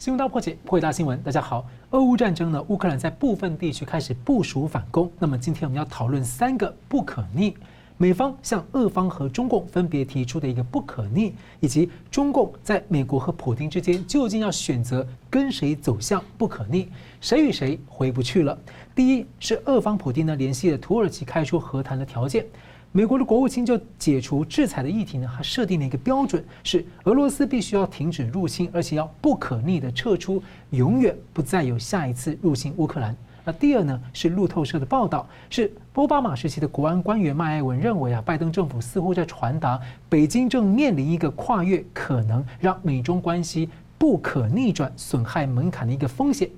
新闻大破解，破解大新闻。大家好，俄乌战争呢，乌克兰在部分地区开始部署反攻。那么今天我们要讨论三个不可逆，美方向俄方和中共分别提出的一个不可逆，以及中共在美国和普京之间究竟要选择跟谁走向不可逆，谁与谁回不去了。第一是俄方普京呢联系了土耳其开出和谈的条件。美国的国务卿就解除制裁的议题呢，还设定了一个标准，是俄罗斯必须要停止入侵，而且要不可逆的撤出，永远不再有下一次入侵乌克兰。那第二呢，是路透社的报道，是奥巴马时期的国安官员麦艾文认为啊，拜登政府似乎在传达，北京正面临一个跨越可能让美中关系不可逆转、损害门槛的一个风险。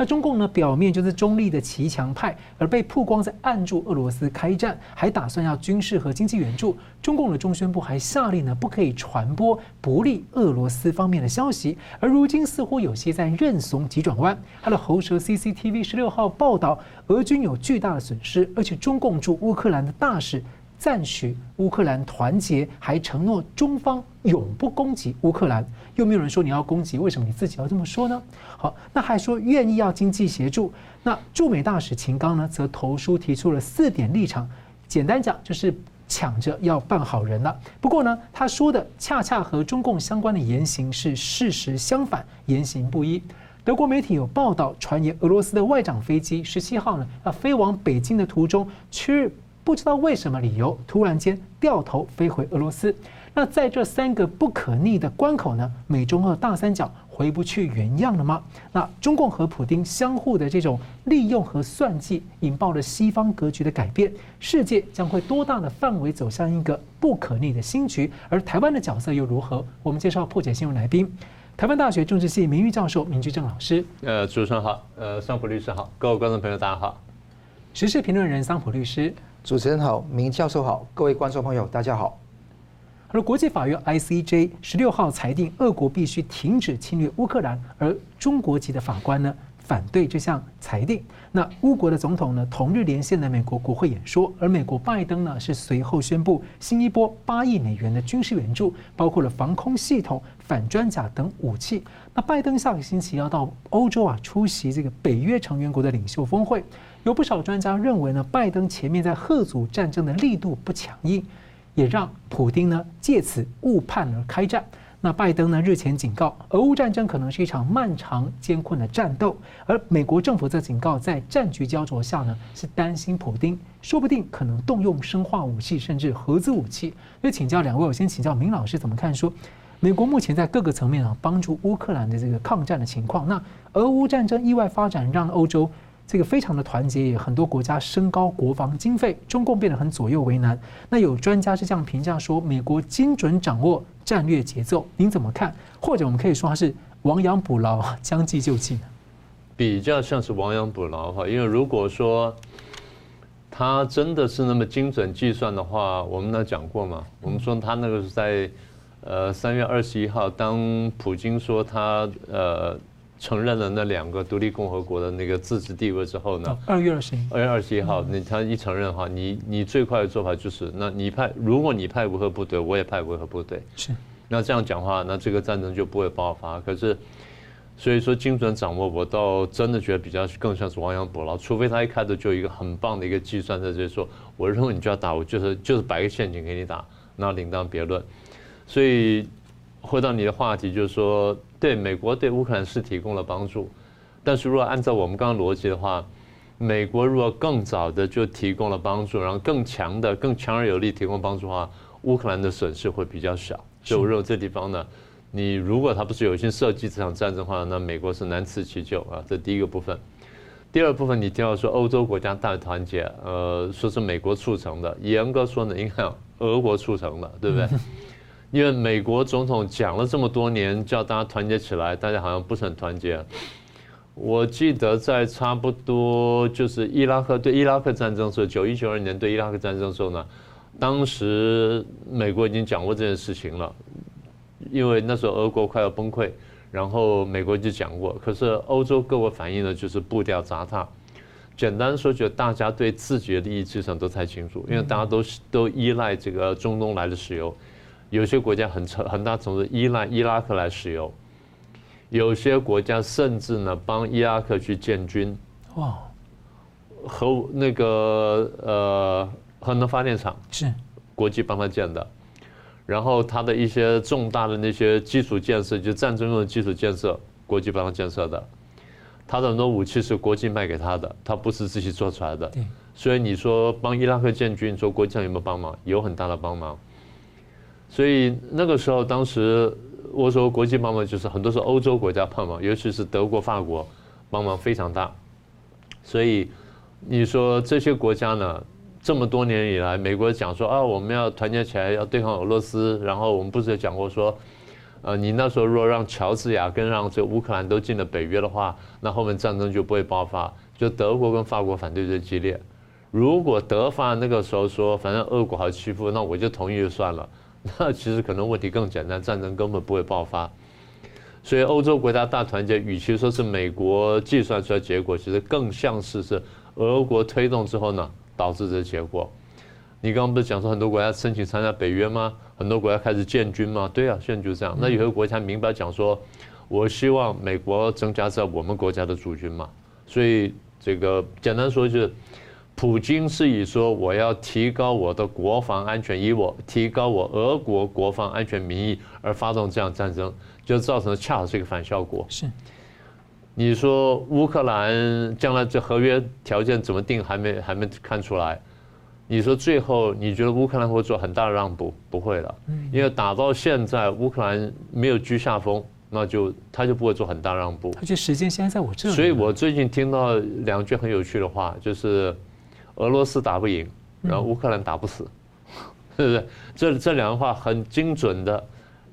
那中共呢，表面就是中立的骑墙派，而被曝光在暗助俄罗斯开战，还打算要军事和经济援助。中共的中宣部还下令呢，不可以传播不利俄罗斯方面的消息。而如今似乎有些在认怂急转弯。他的喉舌 CCTV 十六号报道，俄军有巨大的损失，而且中共驻乌克兰的大使。赞许乌克兰团结，还承诺中方永不攻击乌克兰。又没有人说你要攻击，为什么你自己要这么说呢？好，那还说愿意要经济协助。那驻美大使秦刚呢，则投书提出了四点立场，简单讲就是抢着要办好人了。不过呢，他说的恰恰和中共相关的言行是事实相反，言行不一。德国媒体有报道传言，俄罗斯的外长飞机十七号呢，要飞往北京的途中，去。不知道为什么理由，突然间掉头飞回俄罗斯。那在这三个不可逆的关口呢，美中俄大三角回不去原样了吗？那中共和普京相互的这种利用和算计，引爆了西方格局的改变。世界将会多大的范围走向一个不可逆的新局？而台湾的角色又如何？我们介绍破解新闻来宾，台湾大学政治系名誉教授明居正老师。呃，主持人好，呃，桑普律师好，各位观众朋友大家好。时事评论人桑普律师。主持人好，明教授好，各位观众朋友大家好。而国际法院 ICJ 十六号裁定，俄国必须停止侵略乌克兰，而中国籍的法官呢反对这项裁定。那乌国的总统呢同日连线了美国国会演说，而美国拜登呢是随后宣布新一波八亿美元的军事援助，包括了防空系统、反装甲等武器。那拜登下个星期要到欧洲啊出席这个北约成员国的领袖峰会。有不少专家认为呢，拜登前面在吓阻战争的力度不强硬，也让普丁呢借此误判而开战。那拜登呢日前警告，俄乌战争可能是一场漫长艰困的战斗，而美国政府则警告，在战局焦灼下呢，是担心普丁说不定可能动用生化武器甚至核子武器。所以请教两位，我先请教明老师怎么看？说美国目前在各个层面啊帮助乌克兰的这个抗战的情况，那俄乌战争意外发展让欧洲。这个非常的团结，也很多国家升高国防经费，中共变得很左右为难。那有专家是这样评价说，美国精准掌握战略节奏，您怎么看？或者我们可以说它是亡羊补牢，将计就计呢？比较像是亡羊补牢哈，因为如果说他真的是那么精准计算的话，我们那讲过嘛，我们说他那个是在呃三月二十一号，当普京说他呃。承认了那两个独立共和国的那个自治地位之后呢？二月二十一，二月二十一号，你他一承认的话，你你最快的做法就是，那你派，如果你派维和部队，我也派维和部队。是。那这样讲话，那这个战争就不会爆发。可是，所以说精准掌握，我倒真的觉得比较更像是亡羊补牢。除非他一开头就有一个很棒的一个计算在这里说，我认为你就要打，我就是就是摆个陷阱给你打，那另当别论。所以。回到你的话题，就是说，对美国对乌克兰是提供了帮助，但是如果按照我们刚刚逻辑的话，美国如果更早的就提供了帮助，然后更强的、更强而有力提供帮助的话，乌克兰的损失会比较小。所以我认为这地方呢，你如果他不是有心设计这场战争的话，那美国是难辞其咎啊。这第一个部分。第二部分，你听到说欧洲国家大团结，呃，说是美国促成的，严格说呢，应该俄国促成的，对不对？因为美国总统讲了这么多年，叫大家团结起来，大家好像不是很团结。我记得在差不多就是伊拉克对伊拉克战争时候，九一九二年对伊拉克战争时候呢，当时美国已经讲过这件事情了，因为那时候俄国快要崩溃，然后美国就讲过。可是欧洲各国反应呢，就是步调杂沓。简单说，就大家对自己的利益至上都太清楚，因为大家都是都依赖这个中东来的石油。有些国家很成很大程度依赖伊拉克来石油，有些国家甚至呢帮伊拉克去建军，哇，核那个呃核能发电厂是。国际帮他建的，然后他的一些重大的那些基础建设，就战争用的基础建设，国际帮他建设的，他的很多武器是国际卖给他的，他不是自己做出来的。对，所以你说帮伊拉克建军，你说国际上有没有帮忙？有很大的帮忙。所以那个时候，当时。我说国际帮忙就是很多是欧洲国家帮忙，尤其是德国、法国帮忙非常大。所以你说这些国家呢，这么多年以来，美国讲说啊，我们要团结起来要对抗俄罗斯。然后我们不是也讲过说，呃，你那时候如果让乔治亚跟让这乌克兰都进了北约的话，那后面战争就不会爆发。就德国跟法国反对最激烈。如果德法那个时候说，反正俄国好欺负，那我就同意就算了。那其实可能问题更简单，战争根本不会爆发。所以欧洲国家大团结，与其说是美国计算出来结果，其实更像是是俄国推动之后呢，导致的结果。你刚刚不是讲说很多国家申请参加北约吗？很多国家开始建军吗？对啊，现在就这样。那有些国家明白讲说，我希望美国增加在我们国家的驻军嘛。所以这个简单说就是。普京是以说我要提高我的国防安全，以我提高我俄国国防安全名义而发动这样战争，就造成了恰好是一个反效果。是，你说乌克兰将来这合约条件怎么定，还没还没看出来。你说最后你觉得乌克兰会做很大的让步？不会了，因为打到现在乌克兰没有居下风，那就他就不会做很大让步。而且时间现在在我这里。所以我最近听到两句很有趣的话，就是。俄罗斯打不赢，然后乌克兰打不死，是不是？这这两句话很精准的，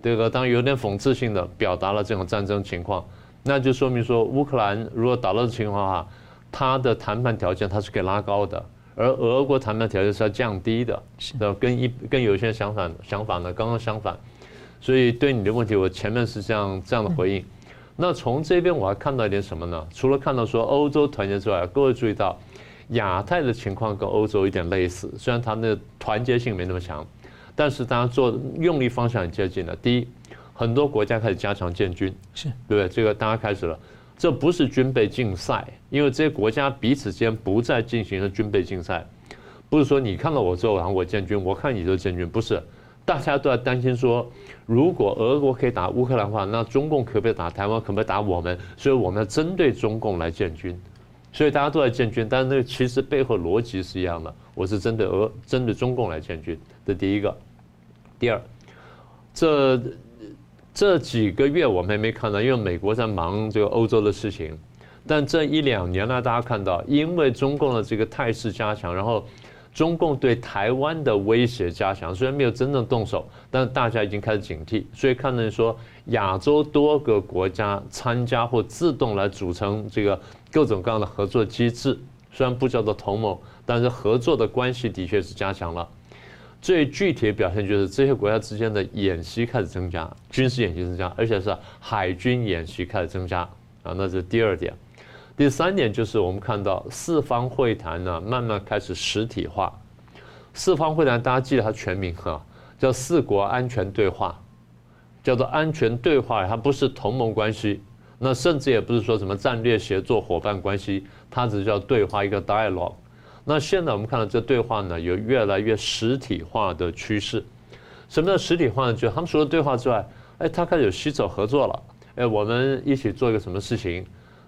这个当然有点讽刺性的表达了这种战争情况，那就说明说乌克兰如果打到的情况的话，他的谈判条件他是可以拉高的，而俄国谈判条件是要降低的，是的，跟一跟有些相反想法呢刚刚相反，所以对你的问题，我前面是这样这样的回应。那从这边我还看到一点什么呢？除了看到说欧洲团结之外，各位注意到。亚太的情况跟欧洲有点类似，虽然它的团结性没那么强，但是大家做用力方向很接近了。第一，很多国家开始加强建军，是对不对？这个大家开始了，这不是军备竞赛，因为这些国家彼此间不再进行了军备竞赛，不是说你看到我之后然后我建军，我看你就建军，不是，大家都在担心说，如果俄国可以打乌克兰的话，那中共可不可以打台湾？可不可以打我们？所以我们要针对中共来建军。所以大家都在建军，但是那个其实背后逻辑是一样的。我是针对俄、针对中共来建军，这第一个。第二，这这几个月我们也没看到，因为美国在忙这个欧洲的事情。但这一两年呢，大家看到，因为中共的这个态势加强，然后。中共对台湾的威胁加强，虽然没有真正动手，但是大家已经开始警惕。所以看到说，亚洲多个国家参加或自动来组成这个各种各样的合作机制，虽然不叫做同盟，但是合作的关系的确是加强了。最具体的表现就是这些国家之间的演习开始增加，军事演习增加，而且是海军演习开始增加啊，那是第二点。第三点就是我们看到四方会谈呢，慢慢开始实体化。四方会谈大家记得它全名哈，叫四国安全对话，叫做安全对话，它不是同盟关系，那甚至也不是说什么战略协作伙伴关系，它只是叫对话一个 dialogue。那现在我们看到这对话呢，有越来越实体化的趋势。什么叫实体化呢？就他们除了对话之外，哎，他开始有携手合作了，哎，我们一起做一个什么事情？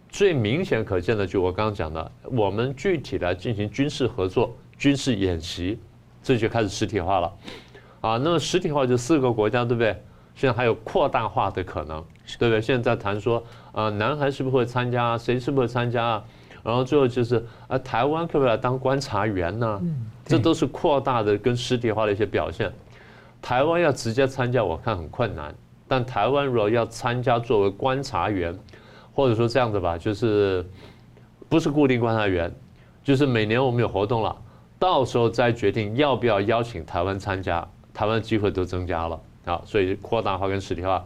最明显可见的，就我刚刚讲的，我们具体来进行军事合作、军事演习，这就开始实体化了，啊，那么实体化就四个国家，对不对？现在还有扩大化的可能，对不对？现在在谈说，啊，南韩是不是会参加？谁是不是会参加？然后最后就是，啊，台湾可不可以来当观察员呢？这都是扩大的跟实体化的一些表现。台湾要直接参加，我看很困难，但台湾如果要参加作为观察员。或者说这样子吧，就是不是固定观察员，就是每年我们有活动了，到时候再决定要不要邀请台湾参加，台湾机会都增加了啊，所以扩大化跟实体化。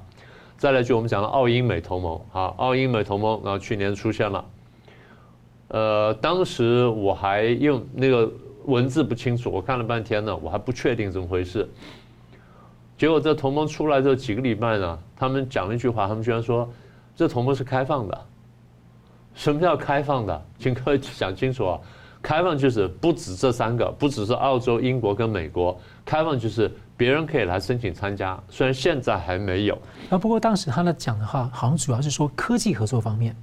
再来就我们讲的澳英美同盟啊，澳英美同盟，然后去年出现了，呃，当时我还用那个文字不清楚，我看了半天呢，我还不确定怎么回事。结果这同盟出来之后几个礼拜呢，他们讲了一句话，他们居然说。这同盟是开放的。什么叫开放的？请各位想清楚啊！开放就是不止这三个，不只是澳洲、英国跟美国。开放就是别人可以来申请参加，虽然现在还没有。啊，不过当时他那讲的话，好像主要是说科技合作方面。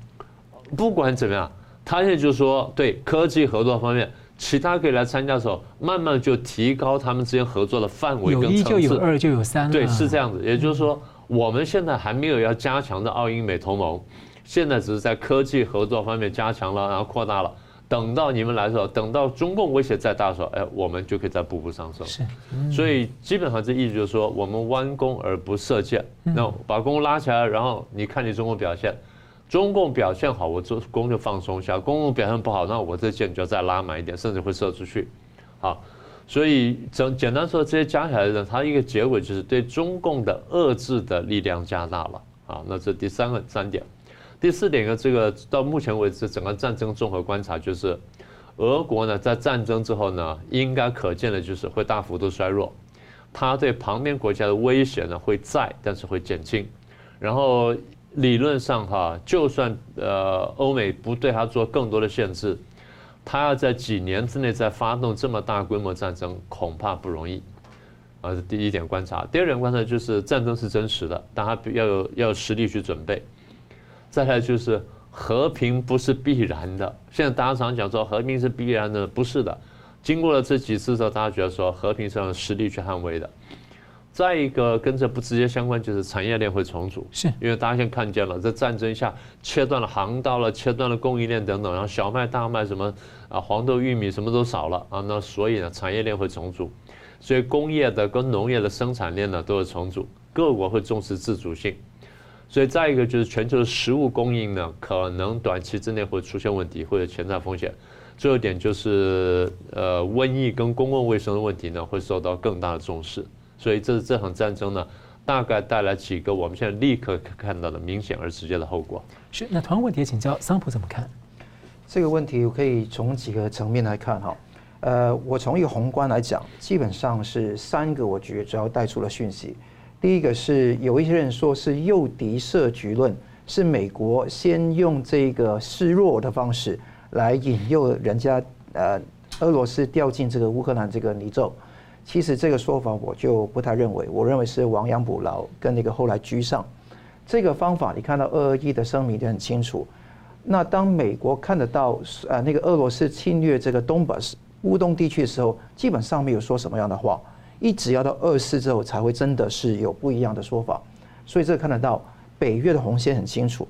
不管怎么样，他现在就说对科技合作方面，其他可以来参加的时候，慢慢就提高他们之间合作的范围跟层次。有一就有二就有三。对，是这样子。也就是说，我们现在还没有要加强的澳英美同盟。现在只是在科技合作方面加强了，然后扩大了。等到你们来的时候，等到中共威胁再大的时候，哎，我们就可以再步步上升。是，所以基本上这意思就是说，我们弯弓而不射箭，那把弓拉起来，然后你看你中共表现，中共表现好，我这弓就放松一下；中共表现不好，那我这箭就要再拉满一点，甚至会射出去。好，所以简简单说，这些加起来呢，它一个结果就是对中共的遏制的力量加大了。啊，那这第三个三点。第四点，呢这个到目前为止整个战争综合观察就是，俄国呢在战争之后呢，应该可见的就是会大幅度衰弱，它对旁边国家的威胁呢会在，但是会减轻。然后理论上哈，就算呃欧美不对它做更多的限制，他要在几年之内再发动这么大规模战争，恐怕不容易。啊，是第一点观察。第二点观察就是战争是真实的，但它要有要有实力去准备。再来就是和平不是必然的，现在大家常讲说和平是必然的，不是的。经过了这几次之后，大家觉得说和平是用实力去捍卫的。再一个跟这不直接相关，就是产业链会重组，是因为大家现在看见了，在战争下切断了航道了，切断了供应链等等，然后小麦、大麦什么啊，黄豆、玉米什么都少了啊，那所以呢，产业链会重组，所以工业的跟农业的生产链呢都会重组，各国会重视自主性。所以再一个就是全球的食物供应呢，可能短期之内会出现问题或者潜在风险。最后一点就是呃瘟疫跟公共卫生的问题呢，会受到更大的重视。所以这是这场战争呢，大概带来几个我们现在立刻看到的明显而直接的后果。是，那同样问题请教桑普怎么看？这个问题我可以从几个层面来看哈。呃，我从一个宏观来讲，基本上是三个，我觉得主要带出了讯息。第一个是有一些人说是诱敌设局论，是美国先用这个示弱的方式来引诱人家呃俄罗斯掉进这个乌克兰这个泥沼。其实这个说法我就不太认为，我认为是亡羊补牢跟那个后来居上。这个方法你看到二二一的声明就很清楚。那当美国看得到呃那个俄罗斯侵略这个东巴斯乌东地区的时候，基本上没有说什么样的话。一直要到二四之后才会真的是有不一样的说法，所以这看得到北约的红线很清楚。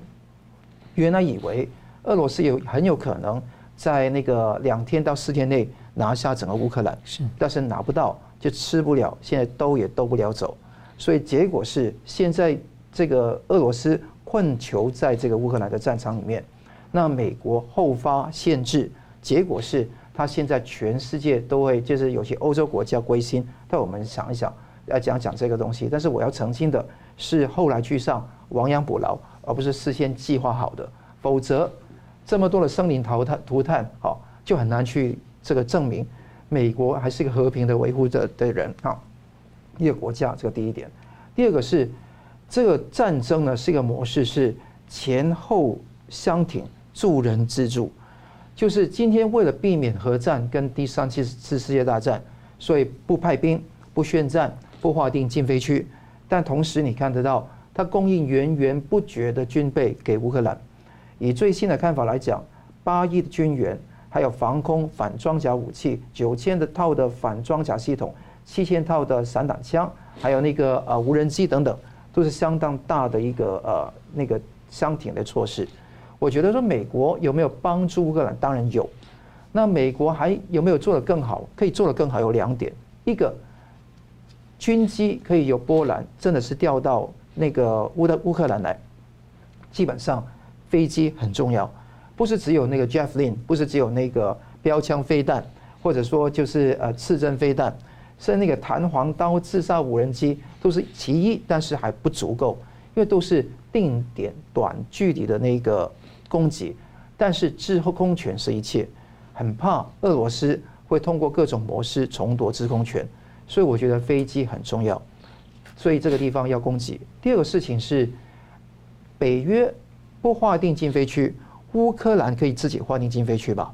原来以为俄罗斯有很有可能在那个两天到四天内拿下整个乌克兰，是，但是拿不到就吃不了，现在兜也兜不了走，所以结果是现在这个俄罗斯困囚在这个乌克兰的战场里面，那美国后发限制，结果是。他现在全世界都会，就是有些欧洲国家归心。但我们想一想，要讲讲这个东西。但是我要澄清的是，后来居上，亡羊补牢，而不是事先计划好的。否则，这么多的生灵淘汰，涂炭，好，就很难去这个证明美国还是一个和平的维护者的人啊，一个国家。这个第一点。第二个是，这个战争呢是一个模式，是前后相挺，助人自助。就是今天为了避免核战跟第三次次世界大战，所以不派兵、不宣战、不划定禁飞区，但同时你看得到，它供应源源不绝的军备给乌克兰。以最新的看法来讲，八亿的军援，还有防空反装甲武器，九千的套的反装甲系统，七千套的散弹枪，还有那个呃无人机等等，都是相当大的一个呃那个相挺的措施。我觉得说美国有没有帮助乌克兰？当然有。那美国还有没有做得更好？可以做得更好，有两点：一个，军机可以由波兰真的是调到那个乌的乌克兰来。基本上，飞机很重要，不是只有那个 Javelin，不是只有那个标枪飞弹，或者说就是呃刺针飞弹，是那个弹簧刀自杀无人机都是其一，但是还不足够，因为都是定点短距离的那个。攻击，但是制空权是一切，很怕俄罗斯会通过各种模式重夺制空权，所以我觉得飞机很重要，所以这个地方要攻击。第二个事情是，北约不划定禁飞区，乌克兰可以自己花定禁飞去吧？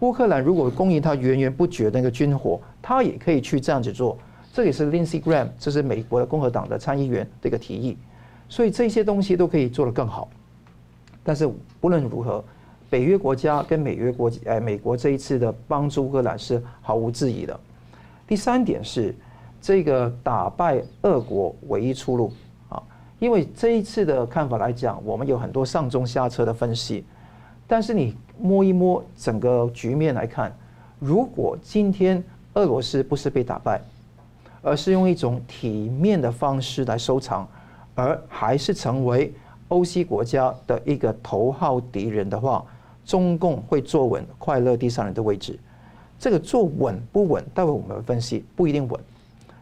乌克兰如果供应他源源不绝的那个军火，他也可以去这样子做。这也是 Lindsey Graham，这是美国的共和党的参议员的一个提议。所以这些东西都可以做得更好。但是不论如何，北约国家跟美约国，哎，美国这一次的帮助乌克兰是毫无质疑的。第三点是，这个打败俄国唯一出路啊，因为这一次的看法来讲，我们有很多上中下策的分析。但是你摸一摸整个局面来看，如果今天俄罗斯不是被打败，而是用一种体面的方式来收场，而还是成为欧西国家的一个头号敌人的话，中共会坐稳快乐第三人的位置。这个坐稳不稳，待会我们分析，不一定稳，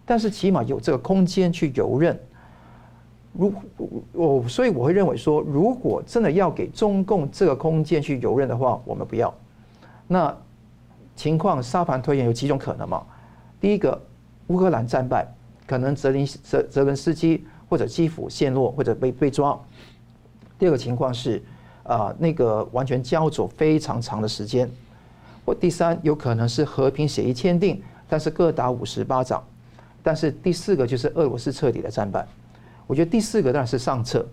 但是起码有这个空间去游刃。如我，所以我会认为说，如果真的要给中共这个空间去游刃的话，我们不要。那情况沙盘推演有几种可能嘛？第一个，乌克兰战败，可能泽林泽泽伦斯基或者基辅陷落或者被被抓。第二个情况是，啊，那个完全交走非常长的时间。或第三，有可能是和平协议签订，但是各打五十巴掌。但是第四个就是俄罗斯彻底的战败。我觉得第四个当然是上策，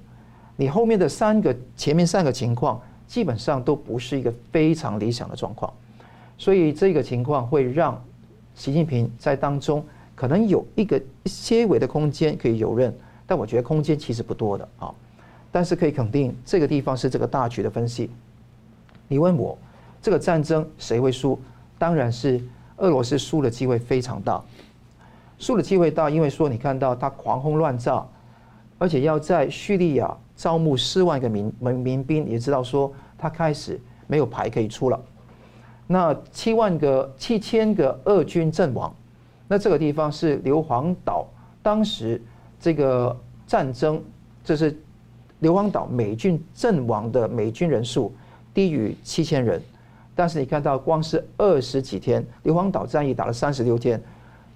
你后面的三个、前面三个情况基本上都不是一个非常理想的状况，所以这个情况会让习近平在当中可能有一个些微的空间可以游刃，但我觉得空间其实不多的啊。但是可以肯定，这个地方是这个大局的分析。你问我这个战争谁会输？当然是俄罗斯输的机会非常大，输的机会大，因为说你看到他狂轰乱炸。而且要在叙利亚招募四万个民民民兵，也知道说他开始没有牌可以出了。那七万个七千个俄军阵亡，那这个地方是硫磺岛当时这个战争，这是硫磺岛美军阵亡的美军人数低于七千人，但是你看到光是二十几天，硫磺岛战役打了三十六天，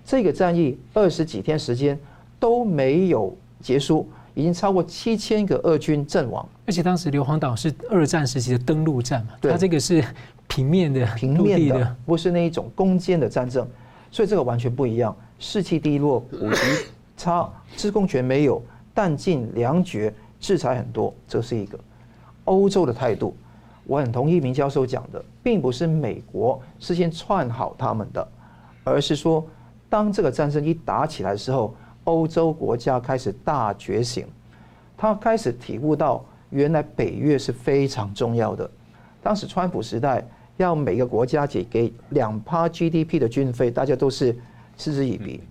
这个战役二十几天时间都没有结束。已经超过七千个俄军阵亡，而且当时硫磺岛是二战时期的登陆战嘛，它这个是平面的、平面的，不是那一种攻坚的战争，所以这个完全不一样。士气低落，武器差，制空权没有，弹尽粮绝，制裁很多，这是一个欧洲的态度。我很同意明教授讲的，并不是美国事先串好他们的，而是说当这个战争一打起来的时候。欧洲国家开始大觉醒，他开始体悟到原来北约是非常重要的。当时川普时代要每个国家给给两趴 GDP 的军费，大家都是嗤之以鼻。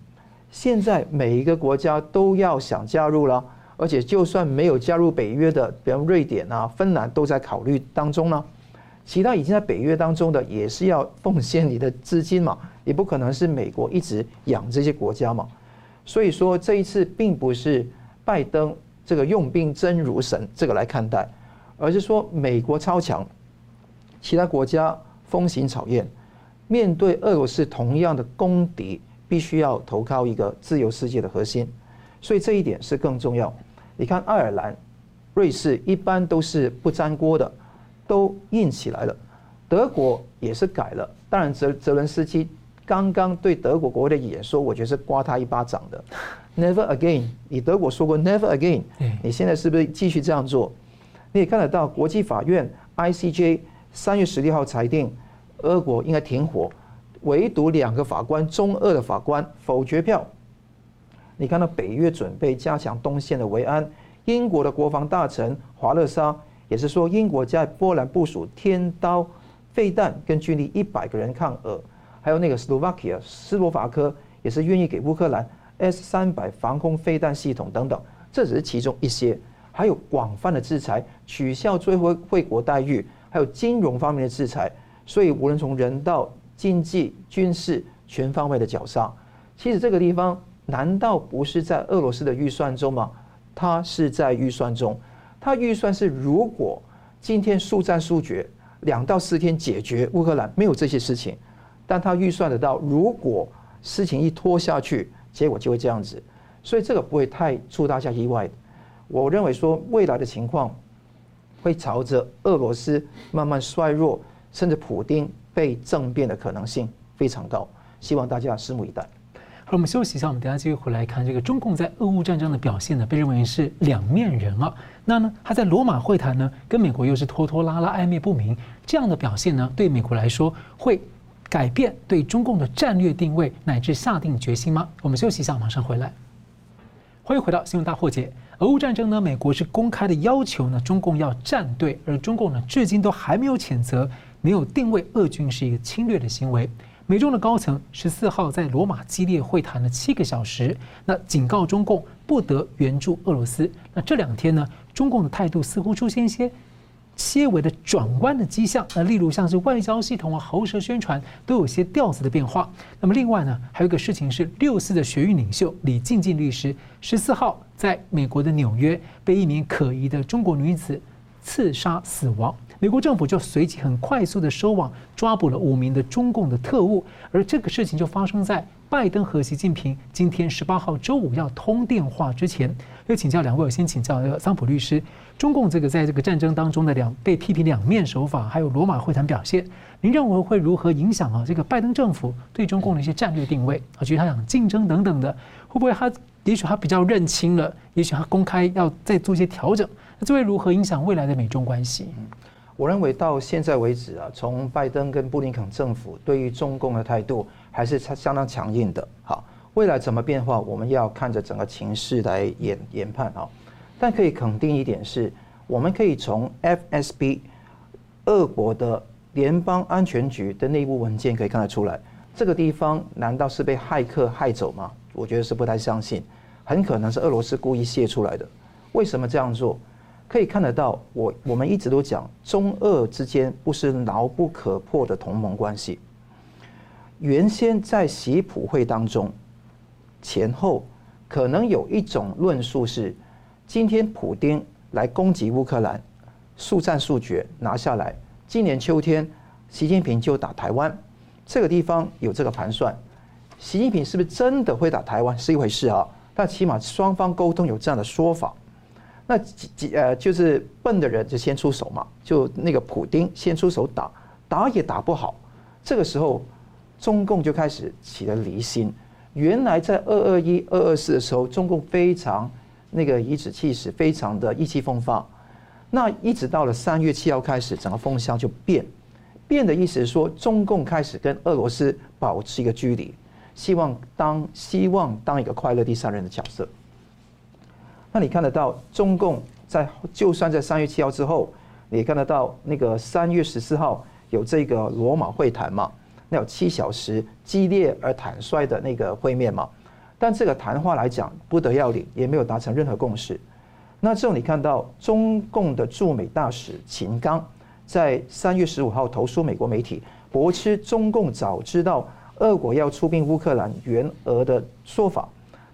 现在每一个国家都要想加入了，而且就算没有加入北约的，比如瑞典啊、芬兰都在考虑当中呢。其他已经在北约当中的也是要奉献你的资金嘛，也不可能是美国一直养这些国家嘛。所以说这一次并不是拜登这个用兵真如神这个来看待，而是说美国超强，其他国家风行草偃，面对俄罗斯同样的公敌，必须要投靠一个自由世界的核心，所以这一点是更重要。你看爱尔兰、瑞士一般都是不粘锅的，都硬起来了，德国也是改了，当然泽泽伦斯基。刚刚对德国国会的演说，我觉得是刮他一巴掌的。Never again，你德国说过 Never again，你现在是不是继续这样做？你也看得到，国际法院 ICJ 三月十六号裁定，俄国应该停火，唯独两个法官中俄的法官否决票。你看到北约准备加强东线的维安，英国的国防大臣华勒莎也是说，英国在波兰部署天刀飞弹跟军力一百个人抗俄。还有那个斯洛伐克，斯洛伐克也是愿意给乌克兰 S 三百防空飞弹系统等等，这只是其中一些，还有广泛的制裁，取消最惠惠国待遇，还有金融方面的制裁，所以无论从人道、经济、军事全方位的绞杀。其实这个地方难道不是在俄罗斯的预算中吗？它是在预算中，它预算是如果今天速战速决，两到四天解决乌克兰，没有这些事情。但他预算得到，如果事情一拖下去，结果就会这样子，所以这个不会太出大家意外。我认为说未来的情况，会朝着俄罗斯慢慢衰弱，甚至普丁被政变的可能性非常高。希望大家拭目以待。好，我们休息一下，我们等下继续回来看这个中共在俄乌战争的表现呢，被认为是两面人啊。那呢，他在罗马会谈呢，跟美国又是拖拖拉拉、暧昧不明，这样的表现呢，对美国来说会改变对中共的战略定位，乃至下定决心吗？我们休息一下，马上回来。欢迎回到新闻大破解。俄乌战争呢，美国是公开的要求呢，中共要站队，而中共呢，至今都还没有谴责，没有定位俄军是一个侵略的行为。美中的高层十四号在罗马激烈会谈了七个小时，那警告中共不得援助俄罗斯。那这两天呢，中共的态度似乎出现一些些微的转弯的迹象。那例如像是外交系统啊、喉舌宣传都有些调子的变化。那么另外呢，还有一个事情是六四的学运领袖李静静律师十四号在美国的纽约被一名可疑的中国女子刺杀死亡。美国政府就随即很快速的收网，抓捕了五名的中共的特务，而这个事情就发生在拜登和习近平今天十八号周五要通电话之前。要请教两位，我先请教桑普律师，中共这个在这个战争当中的两被批评两面手法，还有罗马会谈表现，您认为会如何影响啊？这个拜登政府对中共的一些战略定位啊，觉得他想竞争等等的，会不会他也许他比较认清了，也许他公开要再做一些调整，那这会如何影响未来的美中关系？我认为到现在为止啊，从拜登跟布林肯政府对于中共的态度还是相当强硬的。好，未来怎么变化，我们要看着整个情势来研研判啊。但可以肯定一点是，我们可以从 FSB 俄国的联邦安全局的内部文件可以看得出来，这个地方难道是被骇客害走吗？我觉得是不太相信，很可能是俄罗斯故意泄出来的。为什么这样做？可以看得到，我我们一直都讲中俄之间不是牢不可破的同盟关系。原先在习普会当中，前后可能有一种论述是：今天普丁来攻击乌克兰，速战速决拿下来，今年秋天习近平就打台湾。这个地方有这个盘算，习近平是不是真的会打台湾是一回事啊？但起码双方沟通有这样的说法。那几几呃，就是笨的人就先出手嘛，就那个普丁先出手打，打也打不好，这个时候中共就开始起了离心。原来在二二一、二二四的时候，中共非常那个颐指气使，非常的意气风发。那一直到了三月七号开始，整个风向就变，变的意思是说，中共开始跟俄罗斯保持一个距离，希望当希望当一个快乐第三人的角色。那你看得到，中共在就算在三月七号之后，你看得到那个三月十四号有这个罗马会谈嘛？那有七小时激烈而坦率的那个会面嘛？但这个谈话来讲不得要领，也没有达成任何共识。那之后你看到中共的驻美大使秦刚在三月十五号投书美国媒体，驳斥中共早知道俄国要出兵乌克兰援俄的说法。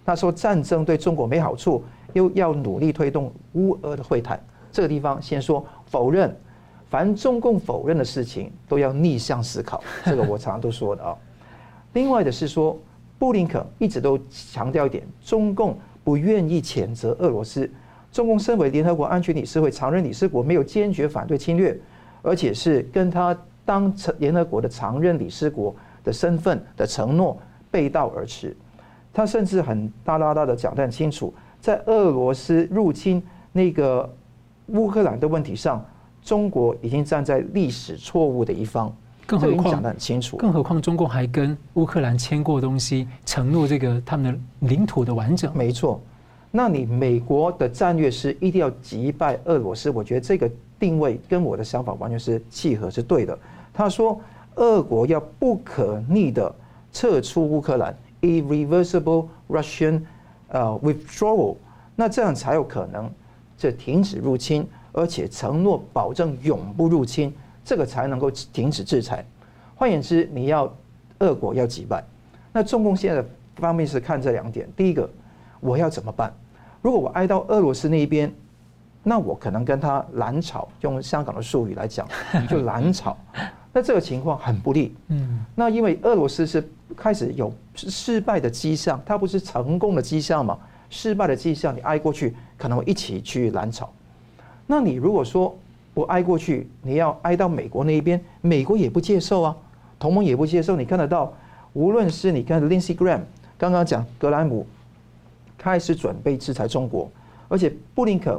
他说战争对中国没好处。又要努力推动乌俄的会谈，这个地方先说否认，凡中共否认的事情都要逆向思考，这个我常常都说的啊。另外的是说，布林肯一直都强调一点，中共不愿意谴责俄罗斯，中共身为联合国安全理事会常任理事国，没有坚决反对侵略，而且是跟他当成联合国的常任理事国的身份的承诺背道而驰，他甚至很大大大的讲得很清楚。在俄罗斯入侵那个乌克兰的问题上，中国已经站在历史错误的一方。更何况讲得很清楚，更何况中共还跟乌克兰签过东西，承诺这个他们的领土的完整。没错，那你美国的战略是一定要击败俄罗斯，我觉得这个定位跟我的想法完全是契合，是对的。他说，俄国要不可逆的撤出乌克兰，irreversible Russian。呃，withdrawal，那这样才有可能，这停止入侵，而且承诺保证永不入侵，这个才能够停止制裁。换言之，你要俄国要击败，那中共现在的方面是看这两点。第一个，我要怎么办？如果我挨到俄罗斯那一边，那我可能跟他蓝炒，用香港的术语来讲，就蓝炒。那这个情况很不利。嗯，那因为俄罗斯是开始有失败的迹象，它不是成功的迹象嘛？失败的迹象，你挨过去可能会一起去蓝炒。那你如果说不挨过去，你要挨到美国那一边，美国也不接受啊，同盟也不接受。你看得到，无论是你看 Lindsey Graham 刚刚讲格莱姆开始准备制裁中国，而且布林肯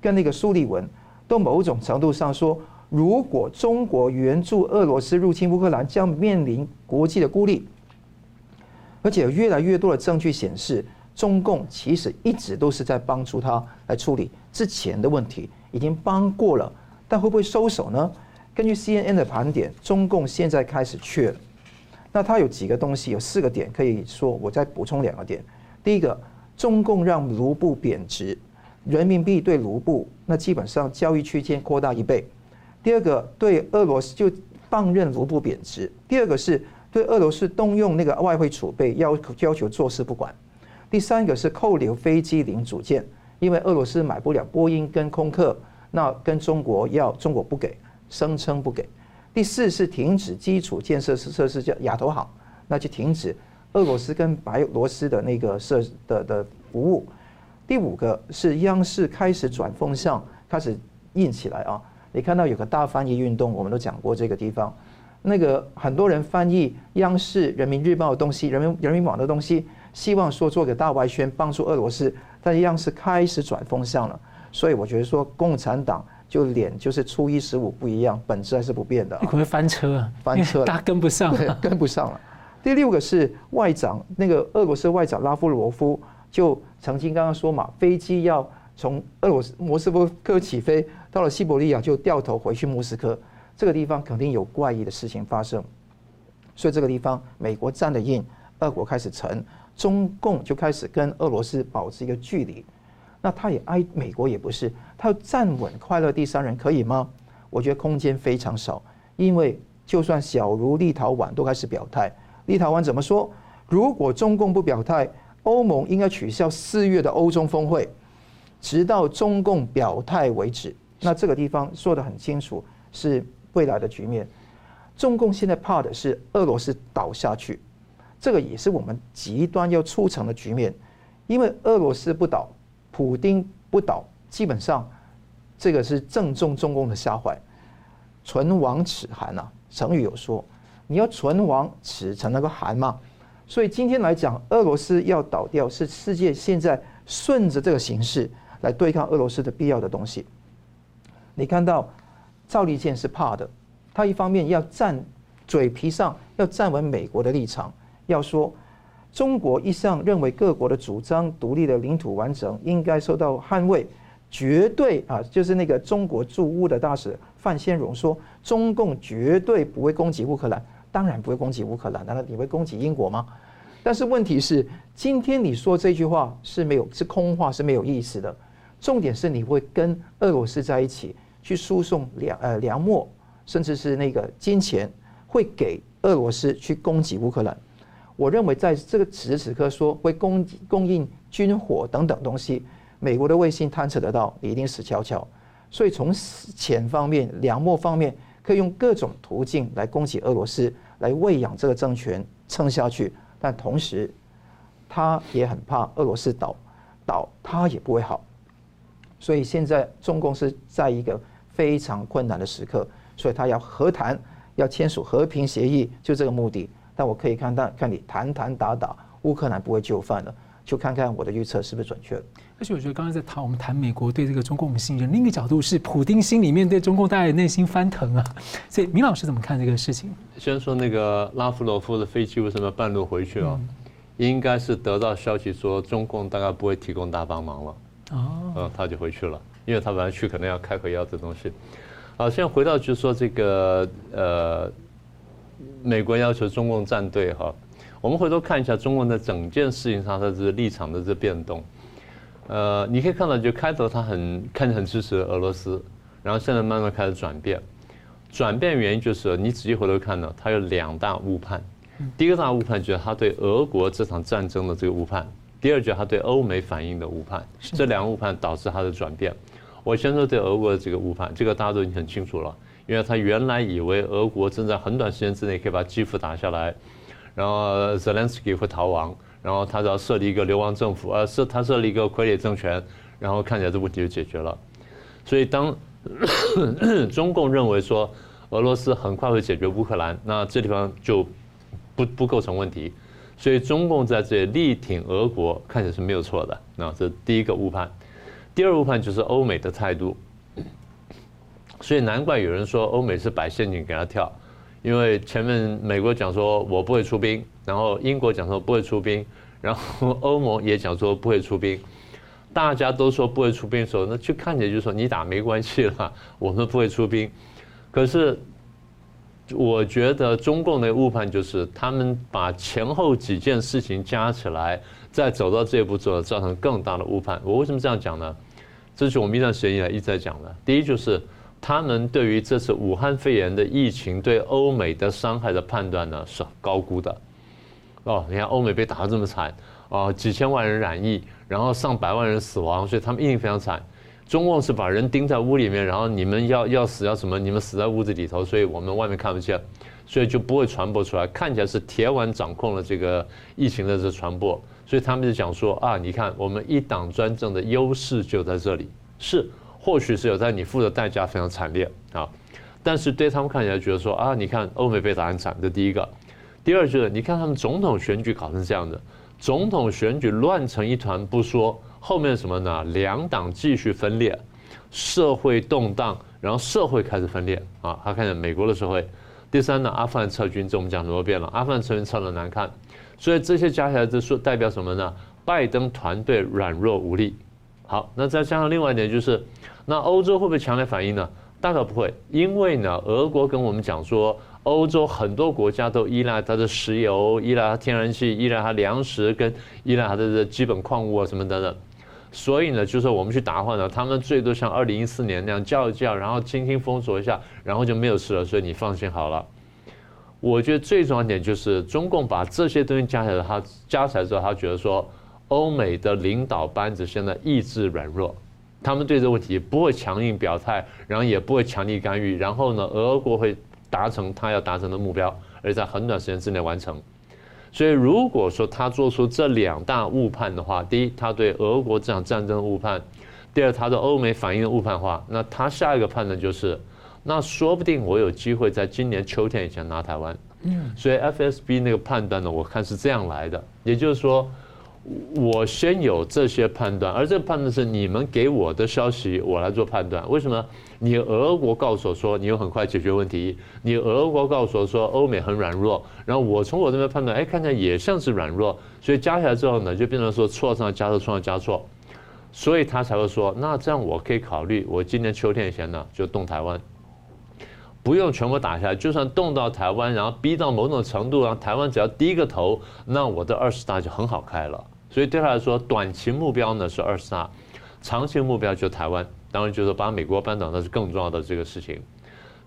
跟那个苏利文都某种程度上说，如果中国援助俄罗斯入侵乌克兰，将面临国际的孤立。而且有越来越多的证据显示，中共其实一直都是在帮助他来处理之前的问题，已经帮过了。但会不会收手呢？根据 CNN 的盘点，中共现在开始缺了。那它有几个东西，有四个点可以说。我再补充两个点。第一个，中共让卢布贬值，人民币对卢布那基本上交易区间扩大一倍。第二个，对俄罗斯就放任卢布贬值。第二个是对俄罗斯动用那个外汇储备，要要求坐视不管。第三个是扣留飞机零组件，因为俄罗斯买不了波音跟空客。那跟中国要，中国不给，声称不给。第四是停止基础建设设施，叫亚投行，那就停止俄罗斯跟白俄罗斯的那个设的的服务。第五个是央视开始转风向，开始硬起来啊！你看到有个大翻译运动，我们都讲过这个地方，那个很多人翻译央视、人民日报的东西、人民人民网的东西，希望说做个大外宣，帮助俄罗斯，但央视开始转风向了。所以我觉得说，共产党就脸就是初一十五不一样，本质还是不变的。你可能会翻车啊，翻车，大家跟不上了，跟不上了。第六个是外长，那个俄罗斯外长拉夫罗夫就曾经刚刚说嘛，飞机要从俄罗斯莫斯科起飞，到了西伯利亚就掉头回去莫斯科，这个地方肯定有怪异的事情发生。所以这个地方美国站得硬，俄国开始沉，中共就开始跟俄罗斯保持一个距离。那他也挨美国也不是，他要站稳快乐第三人可以吗？我觉得空间非常少，因为就算小如立陶宛都开始表态，立陶宛怎么说？如果中共不表态，欧盟应该取消四月的欧中峰会，直到中共表态为止。那这个地方说得很清楚，是未来的局面。中共现在怕的是俄罗斯倒下去，这个也是我们极端要促成的局面，因为俄罗斯不倒。普丁不倒，基本上这个是正中中共的下怀。唇亡齿寒呐，成语有说，你要唇亡齿才能够寒嘛。所以今天来讲，俄罗斯要倒掉，是世界现在顺着这个形势来对抗俄罗斯的必要的东西。你看到赵立坚是怕的，他一方面要站嘴皮上要站稳美国的立场，要说。中国一向认为各国的主张独立的领土完整应该受到捍卫，绝对啊，就是那个中国驻乌的大使范先荣说，中共绝对不会攻击乌克兰，当然不会攻击乌克兰，难道你会攻击英国吗？但是问题是，今天你说这句话是没有是空话，是没有意思的。重点是你会跟俄罗斯在一起去输送粮呃粮墨，甚至是那个金钱，会给俄罗斯去攻击乌克兰。我认为在这个此时此刻说会供供应军火等等东西，美国的卫星探测得到，一定死翘翘。所以从钱方面、粮墨方面，可以用各种途径来攻击俄罗斯，来喂养这个政权撑下去。但同时，他也很怕俄罗斯倒，倒他也不会好。所以现在中共是在一个非常困难的时刻，所以他要和谈，要签署和平协议，就这个目的。但我可以看到，看你谈谈打打，乌克兰不会就范了，就看看我的预测是不是准确。而且我觉得刚刚在谈我们谈美国对这个中共的信任，另一个角度是普丁心里面对中共大家的内心翻腾啊。所以明老师怎么看这个事情？先说那个拉夫罗夫的飞机为什么半路回去啊？应该是得到消息说中共大概不会提供大帮忙了。哦，嗯，他就回去了，因为他本来去可能要开会要这东西。好，现在回到就是说这个呃。美国要求中共站队哈，我们回头看一下中共在整件事情上它的这立场的这变动，呃，你可以看到，就开头他很看着很支持俄罗斯，然后现在慢慢开始转变，转变原因就是你仔细回头看呢，他有两大误判，第一个大误判就是他对俄国这场战争的这个误判，第二就是他对欧美反应的误判，这两个误判导致他的转变。我先说对俄国的这个误判，这个大家都已经很清楚了。因为他原来以为俄国正在很短时间之内可以把基辅打下来，然后泽连斯基会逃亡，然后他只要设立一个流亡政府，呃，设他设立一个傀儡政权，然后看起来这问题就解决了。所以当 中共认为说俄罗斯很快会解决乌克兰，那这地方就不不构成问题，所以中共在这里力挺俄国，看起来是没有错的。那这第一个误判，第二误判就是欧美的态度。所以难怪有人说欧美是摆陷阱给他跳，因为前面美国讲说我不会出兵，然后英国讲说不会出兵，然后欧盟也讲说不会出兵，大家都说不会出兵的时候，那就看起来就说你打没关系了，我们不会出兵。可是我觉得中共的误判就是他们把前后几件事情加起来，再走到这一步之后，造成更大的误判。我为什么这样讲呢？这是我们一段时间以来一直在讲的。第一就是。他们对于这次武汉肺炎的疫情对欧美的伤害的判断呢，是高估的。哦，你看欧美被打得这么惨，哦，几千万人染疫，然后上百万人死亡，所以他们一定非常惨。中共是把人钉在屋里面，然后你们要要死要什么？你们死在屋子里头，所以我们外面看不见，所以就不会传播出来。看起来是铁腕掌控了这个疫情的这传播，所以他们就讲说啊，你看我们一党专政的优势就在这里，是。或许是有，但你付的代价非常惨烈啊！但是对他们看起来觉得说啊，你看欧美被打很惨，这第一个。第二就是你看他们总统选举搞成这样的，总统选举乱成一团不说，后面什么呢？两党继续分裂，社会动荡，然后社会开始分裂啊！他看见美国的社会。第三呢，阿富汗撤军，这我们讲很多遍了，阿富汗撤军撤得难看，所以这些加起来就说代表什么呢？拜登团队软弱无力。好，那再加上另外一点就是。那欧洲会不会强烈反应呢？大概不会，因为呢，俄国跟我们讲说，欧洲很多国家都依赖它的石油、依赖它天然气、依赖它粮食跟依赖它的这基本矿物啊什么等等。所以呢，就是我们去打的话呢，他们最多像二零一四年那样叫一叫，然后轻轻封锁一下，然后就没有事了。所以你放心好了。我觉得最重要一点就是，中共把这些东西加起来，他加起来之后，他觉得说，欧美的领导班子现在意志软弱。他们对这个问题不会强硬表态，然后也不会强力干预，然后呢，俄国会达成他要达成的目标，而在很短时间之内完成。所以，如果说他做出这两大误判的话，第一，他对俄国这场战争的误判；第二，他对欧美反应的误判的话，那他下一个判断就是，那说不定我有机会在今年秋天以前拿台湾。嗯，所以 FSB 那个判断呢，我看是这样来的，也就是说。我先有这些判断，而这个判断是你们给我的消息，我来做判断。为什么？你俄国告诉我说你有很快解决问题，你俄国告诉我说欧美很软弱，然后我从我这边判断，哎，看起来也像是软弱，所以加起来之后呢，就变成说错上加错，错上加错，所以他才会说，那这样我可以考虑，我今年秋天以前呢就动台湾，不用全部打下来，就算动到台湾，然后逼到某种程度，然后台湾只要低个头，那我的二十大就很好开了。所以对他来说，短期目标呢是二十大，长期目标就台湾，当然就是把美国扳倒，那是更重要的这个事情。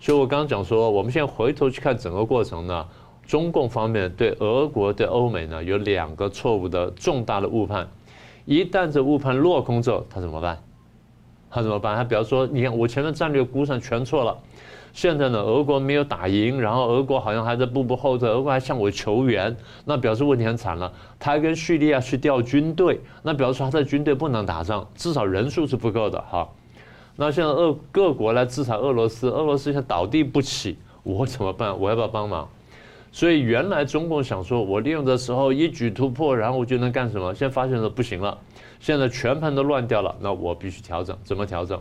所以我刚刚讲说，我们现在回头去看整个过程呢，中共方面对俄国、对欧美呢有两个错误的重大的误判，一旦这误判落空之后，他怎么办？他怎么办？他比方说，你看我前面战略估算全错了。现在呢，俄国没有打赢，然后俄国好像还在步步后退，俄国还向我求援，那表示问题很惨了。他还跟叙利亚去调军队，那表示他的军队不能打仗，至少人数是不够的哈。那现在俄各国来制裁俄罗斯，俄罗斯现在倒地不起，我怎么办？我要不要帮忙？所以原来中共想说，我利用的时候一举突破，然后我就能干什么？现在发现了不行了，现在全盘都乱掉了，那我必须调整，怎么调整？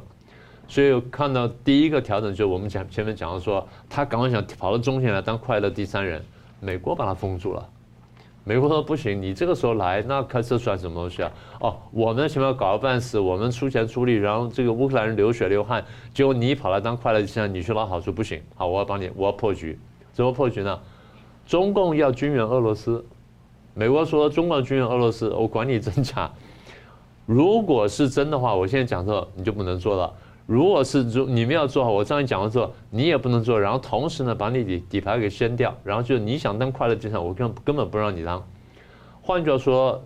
所以看到第一个调整，就是我们前前面讲的说，他赶快想跑到中线来当快乐第三人，美国把他封住了。美国说不行，你这个时候来，那开这算什么东西啊？哦，我们前面搞了半死，我们出钱出力，然后这个乌克兰人流血流汗，结果你跑来当快乐第三人，你去捞好处不行。好，我要帮你，我要破局。怎么破局呢？中共要军援俄罗斯，美国说中共军援俄罗斯，我管你真假。如果是真的话，我现在讲这你就不能做了。如果是如你们要做好，我这样讲的做，你也不能做。然后同时呢，把你底底牌给掀掉。然后就是你想当快乐第三人，我根根本不让你当。换句话说，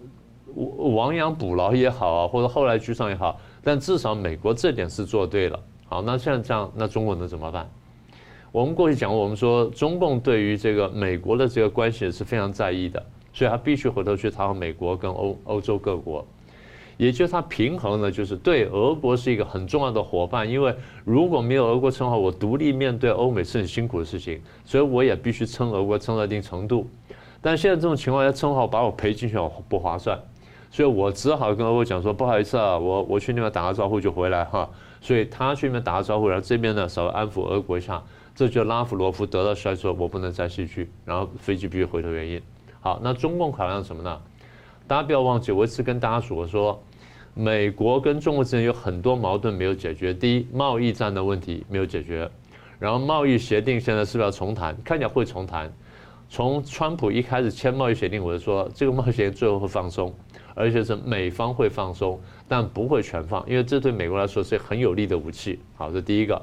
亡羊补牢也好啊，或者后来居上也好，但至少美国这点是做对了。好，那现在这样，那中国能怎么办？我们过去讲过，我们说中共对于这个美国的这个关系是非常在意的，所以他必须回头去讨好美国跟欧欧洲各国。也就是它平衡呢，就是对俄国是一个很重要的伙伴，因为如果没有俄国称号，我独立面对欧美是很辛苦的事情，所以我也必须撑俄国撑到一定程度。但现在这种情况下，称号把我赔进去，不划算，所以我只好跟俄国讲说，不好意思啊，我我去那边打个招呼就回来哈。所以他去那边打个招呼，然后这边呢稍微安抚俄国一下，这就拉夫罗夫得到消息说，我不能再继续，然后飞机必须回头原因。好，那中共考量什么呢？大家不要忘记，我一直跟大家说说。美国跟中国之间有很多矛盾没有解决。第一，贸易战的问题没有解决，然后贸易协定现在是不是要重谈？看起来会重谈。从川普一开始签贸易协定，我就说这个贸易协定最后会放松，而且是美方会放松，但不会全放，因为这对美国来说是很有利的武器。好，这第一个。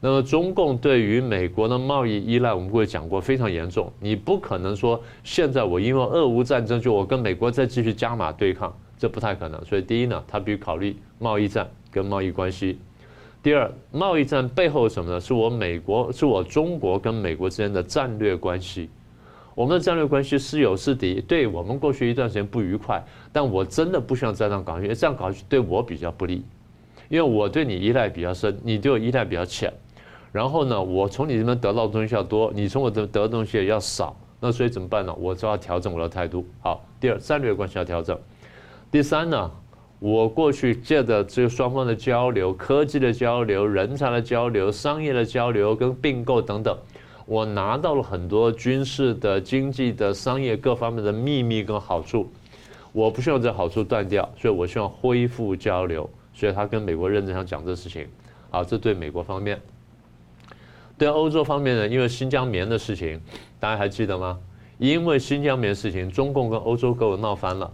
那么中共对于美国的贸易依赖，我们会讲过非常严重。你不可能说现在我因为俄乌战争，就我跟美国再继续加码对抗。这不太可能，所以第一呢，他必须考虑贸易战跟贸易关系。第二，贸易战背后什么呢？是我美国，是我中国跟美国之间的战略关系。我们的战略关系是友是敌，对我们过去一段时间不愉快，但我真的不希望再这样搞下去，这样搞下去对我比较不利，因为我对你依赖比较深，你对我依赖比较浅。然后呢，我从你这边得到的东西要多，你从我这得的东西也要少，那所以怎么办呢？我就要调整我的态度。好，第二，战略关系要调整。第三呢，我过去借的这个双方的交流、科技的交流、人才的交流、商业的交流跟并购等等，我拿到了很多军事的、经济的、商业各方面的秘密跟好处。我不希望这好处断掉，所以我希望恢复交流。所以他跟美国认真想讲这事情。好，这对美国方面。对欧洲方面呢，因为新疆棉的事情，大家还记得吗？因为新疆棉事情，中共跟欧洲各国闹翻了。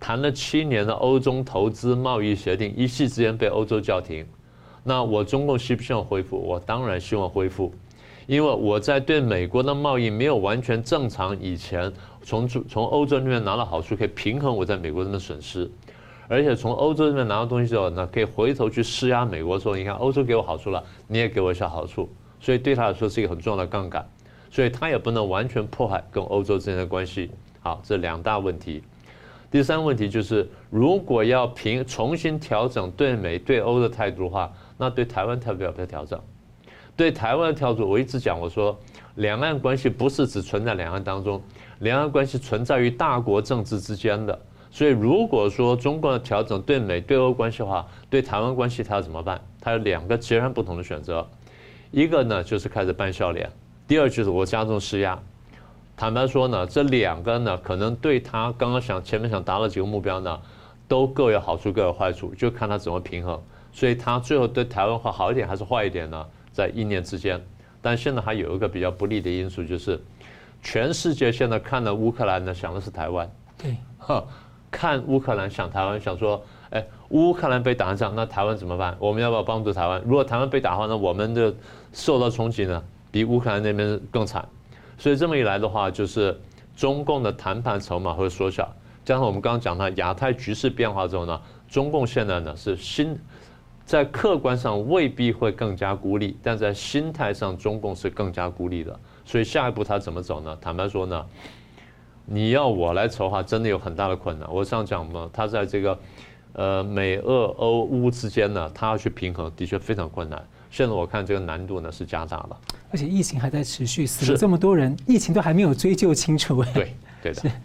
谈了七年的欧中投资贸易协定，一夕之间被欧洲叫停。那我中共希不希望恢复？我当然希望恢复，因为我在对美国的贸易没有完全正常以前，从从欧洲那边拿到好处，可以平衡我在美国这边的损失，而且从欧洲这边拿到东西之后，那可以回头去施压美国说，你看欧洲给我好处了，你也给我一下好处，所以对他来说是一个很重要的杠杆，所以他也不能完全破坏跟欧洲之间的关系。好，这两大问题。第三个问题就是，如果要平重新调整对美对欧的态度的话，那对台湾态度要不要调整？对台湾的调度，我一直讲，我说两岸关系不是只存在两岸当中，两岸关系存在于大国政治之间的。所以如果说中国要调整对美对欧关系的话，对台湾关系它要怎么办？它有两个截然不同的选择，一个呢就是开始扮笑脸，第二就是我加重施压。坦白说呢，这两个呢，可能对他刚刚想前面想达到几个目标呢，都各有好处，各有坏处，就看他怎么平衡。所以他最后对台湾会好一点还是坏一点呢？在一念之间。但现在还有一个比较不利的因素，就是全世界现在看了乌克兰呢，想的是台湾。对，哈，看乌克兰想台湾，想说，哎，乌克兰被打仗，那台湾怎么办？我们要不要帮助台湾？如果台湾被打的话，那我们的受到冲击呢，比乌克兰那边更惨。所以这么一来的话，就是中共的谈判筹码会缩小。加上我们刚刚讲到亚太局势变化之后呢，中共现在呢是心在客观上未必会更加孤立，但在心态上中共是更加孤立的。所以下一步他怎么走呢？坦白说呢，你要我来筹划，真的有很大的困难。我这样讲嘛，他在这个呃美俄欧乌之间呢，他要去平衡，的确非常困难。现在我看这个难度呢是加大了，而且疫情还在持续，死了这么多人，疫情都还没有追究清楚。对，对的。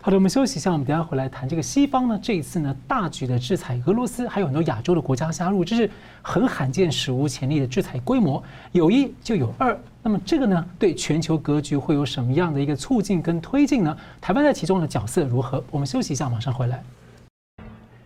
好的，我们休息一下，我们等下回来谈这个西方呢，这一次呢大举的制裁俄罗斯，还有很多亚洲的国家加入，这是很罕见、史无前例的制裁规模。有一就有二，那么这个呢对全球格局会有什么样的一个促进跟推进呢？台湾在其中的角色如何？我们休息一下，马上回来。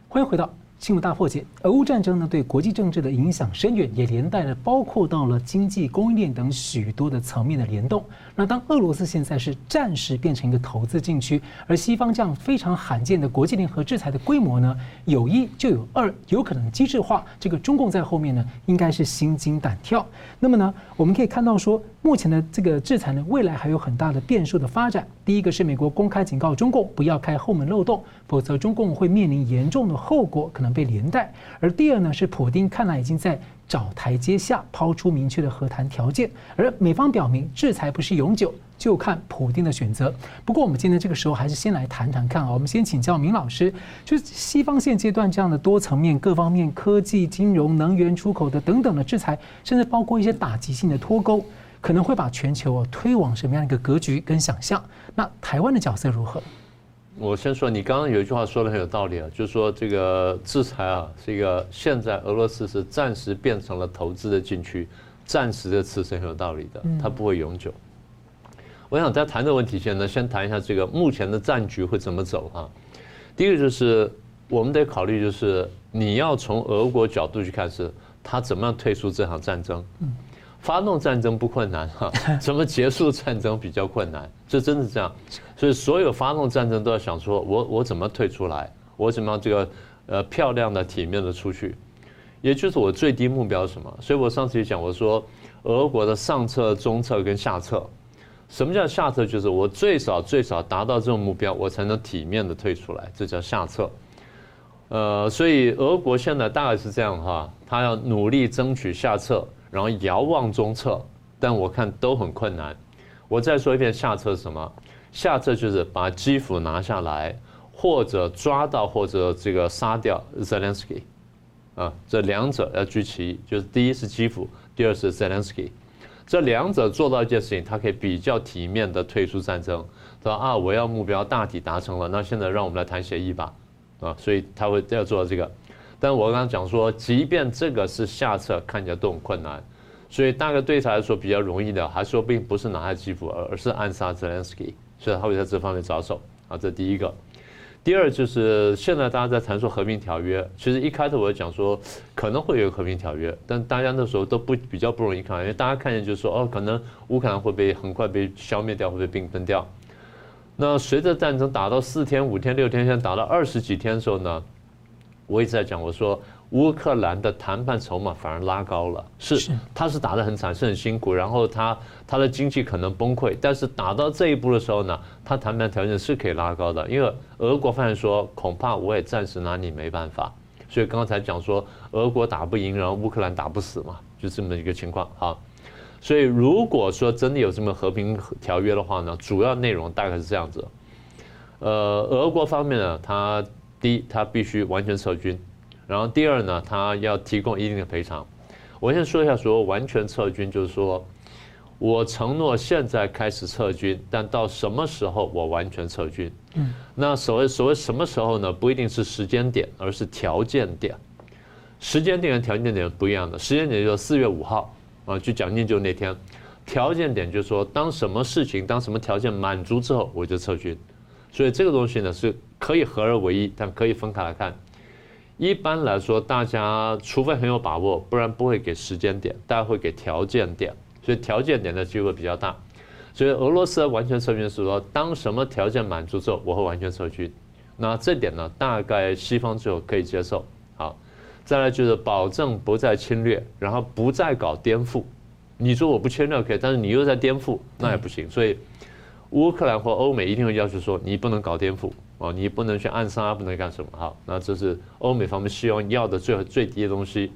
欢迎回到。新闻大破解，俄乌战争呢对国际政治的影响深远，也连带了包括到了经济供应链等许多的层面的联动。那当俄罗斯现在是暂时变成一个投资禁区，而西方这样非常罕见的国际联合制裁的规模呢，有一就有二，有可能机制化。这个中共在后面呢，应该是心惊胆跳。那么呢，我们可以看到说，目前的这个制裁呢，未来还有很大的变数的发展。第一个是美国公开警告中共不要开后门漏洞，否则中共会面临严重的后果，可能。被连带。而第二呢，是普丁看来已经在找台阶下，抛出明确的和谈条件，而美方表明制裁不是永久，就看普丁的选择。不过我们今天这个时候还是先来谈谈看啊，我们先请教明老师，就是西方现阶段这样的多层面、各方面科技、金融、能源、出口的等等的制裁，甚至包括一些打击性的脱钩，可能会把全球啊推往什么样一个格局跟想象？那台湾的角色如何？我先说，你刚刚有一句话说的很有道理啊，就是说这个制裁啊，是一个现在俄罗斯是暂时变成了投资的禁区，暂时的词是很有道理的，它不会永久。我想在谈这个问题前呢，先谈一下这个目前的战局会怎么走啊？第一个就是我们得考虑，就是你要从俄国角度去看，是他怎么样退出这场战争。发动战争不困难哈，怎么结束战争比较困难，这真的是这样。所以所有发动战争都要想说，我我怎么退出来，我怎么样这个呃漂亮的体面的出去，也就是我最低目标是什么。所以我上次也讲，我说俄国的上策、中策跟下策。什么叫下策？就是我最少最少达到这种目标，我才能体面的退出来，这叫下策。呃，所以俄国现在大概是这样哈，他要努力争取下策。然后遥望中策，但我看都很困难。我再说一遍，下策是什么？下策就是把基辅拿下来，或者抓到，或者这个杀掉 Zelensky，啊，这两者要居其一。就是第一是基辅，第二是 Zelensky。这两者做到一件事情，他可以比较体面的退出战争。他说啊，我要目标大体达成了，那现在让我们来谈协议吧，啊，所以他会要做到这个。但我刚刚讲说，即便这个是下策，看起来都很困难，所以大概对他来说比较容易的，还说并不是拿下基辅，而而是暗杀泽连斯基，所以他会在这方面着手啊。这第一个，第二就是现在大家在谈说和平条约，其实一开头我就讲说可能会有和平条约，但大家那时候都不比较不容易看，因为大家看见就是说哦，可能乌克兰会被很快被消灭掉，会被兵分掉。那随着战争打到四天、五天、六天，现在打到二十几天的时候呢？我一直在讲，我说乌克兰的谈判筹码反而拉高了，是，他是打得很惨，是很辛苦，然后他他的经济可能崩溃，但是打到这一步的时候呢，他谈判条件是可以拉高的，因为俄国发现说，恐怕我也暂时拿你没办法，所以刚才讲说俄国打不赢，然后乌克兰打不死嘛，就这么一个情况。好，所以如果说真的有这么和平条约的话呢，主要内容大概是这样子，呃，俄国方面呢，他。第一，他必须完全撤军，然后第二呢，他要提供一定的赔偿。我先说一下，说完全撤军就是说，我承诺现在开始撤军，但到什么时候我完全撤军？嗯，那所谓所谓什么时候呢？不一定是时间点，而是条件点。时间点跟条件点不一样的，时间点就是四月五号啊，就讲进就那天。条件点就是说，当什么事情，当什么条件满足之后，我就撤军。所以这个东西呢是可以合二为一，但可以分开来看。一般来说，大家除非很有把握，不然不会给时间点，大家会给条件点。所以条件点的机会比较大。所以俄罗斯完全撤军是说，当什么条件满足之后，我会完全撤军。那这点呢，大概西方就可以接受。好，再来就是保证不再侵略，然后不再搞颠覆。你说我不侵略可以，但是你又在颠覆，那也不行。所以。乌克兰或欧美一定会要求说，你不能搞颠覆哦，你不能去暗杀，不能干什么？好，那这是欧美方面希望要的最最低的东西。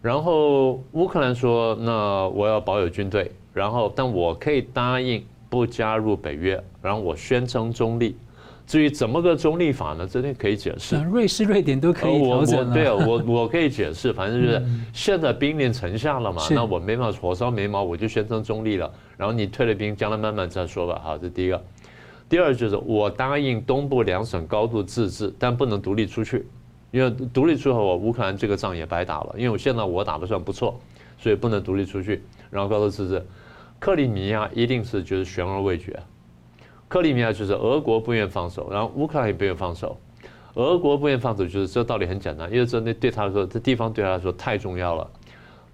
然后乌克兰说，那我要保有军队，然后但我可以答应不加入北约，然后我宣称中立。至于怎么个中立法呢？这里可以解释。瑞士、瑞典都可以调整了。对啊，我我可以解释，反正就是现在兵临城下了嘛，那我没办法火烧眉毛，我就宣称中立了。然后你退了兵，将来慢慢再说吧。好，这第一个。第二就是我答应东部两省高度自治，但不能独立出去，因为独立出后，我乌克兰这个仗也白打了。因为我现在我打的算不错，所以不能独立出去。然后高度自治，克里米亚一定是就是悬而未决。克里米亚就是俄国不愿放手，然后乌克兰也不愿放手。俄国不愿放手，就是这道理很简单，因为这那对他来说，这地方对他来说太重要了。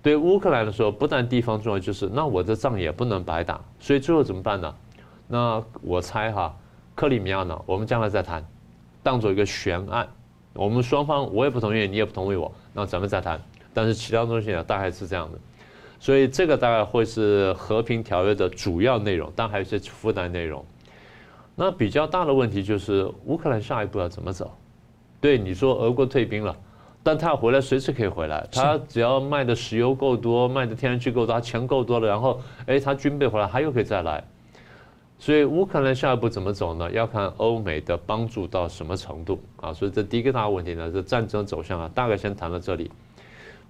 对乌克兰来说，不但地方重要，就是那我这仗也不能白打。所以最后怎么办呢？那我猜哈，克里米亚呢，我们将来再谈，当做一个悬案。我们双方我也不同意，你也不同意我，那咱们再谈。但是其他东西呢，大概是这样的。所以这个大概会是和平条约的主要内容，但还有一些附带内容。那比较大的问题就是乌克兰下一步要怎么走？对你说，俄国退兵了，但他要回来随时可以回来，他只要卖的石油够多，卖的天然气够多，他钱够多了，然后哎，他军备回来，他又可以再来。所以乌克兰下一步怎么走呢？要看欧美的帮助到什么程度啊。所以这第一个大问题呢，是战争走向啊，大概先谈到这里。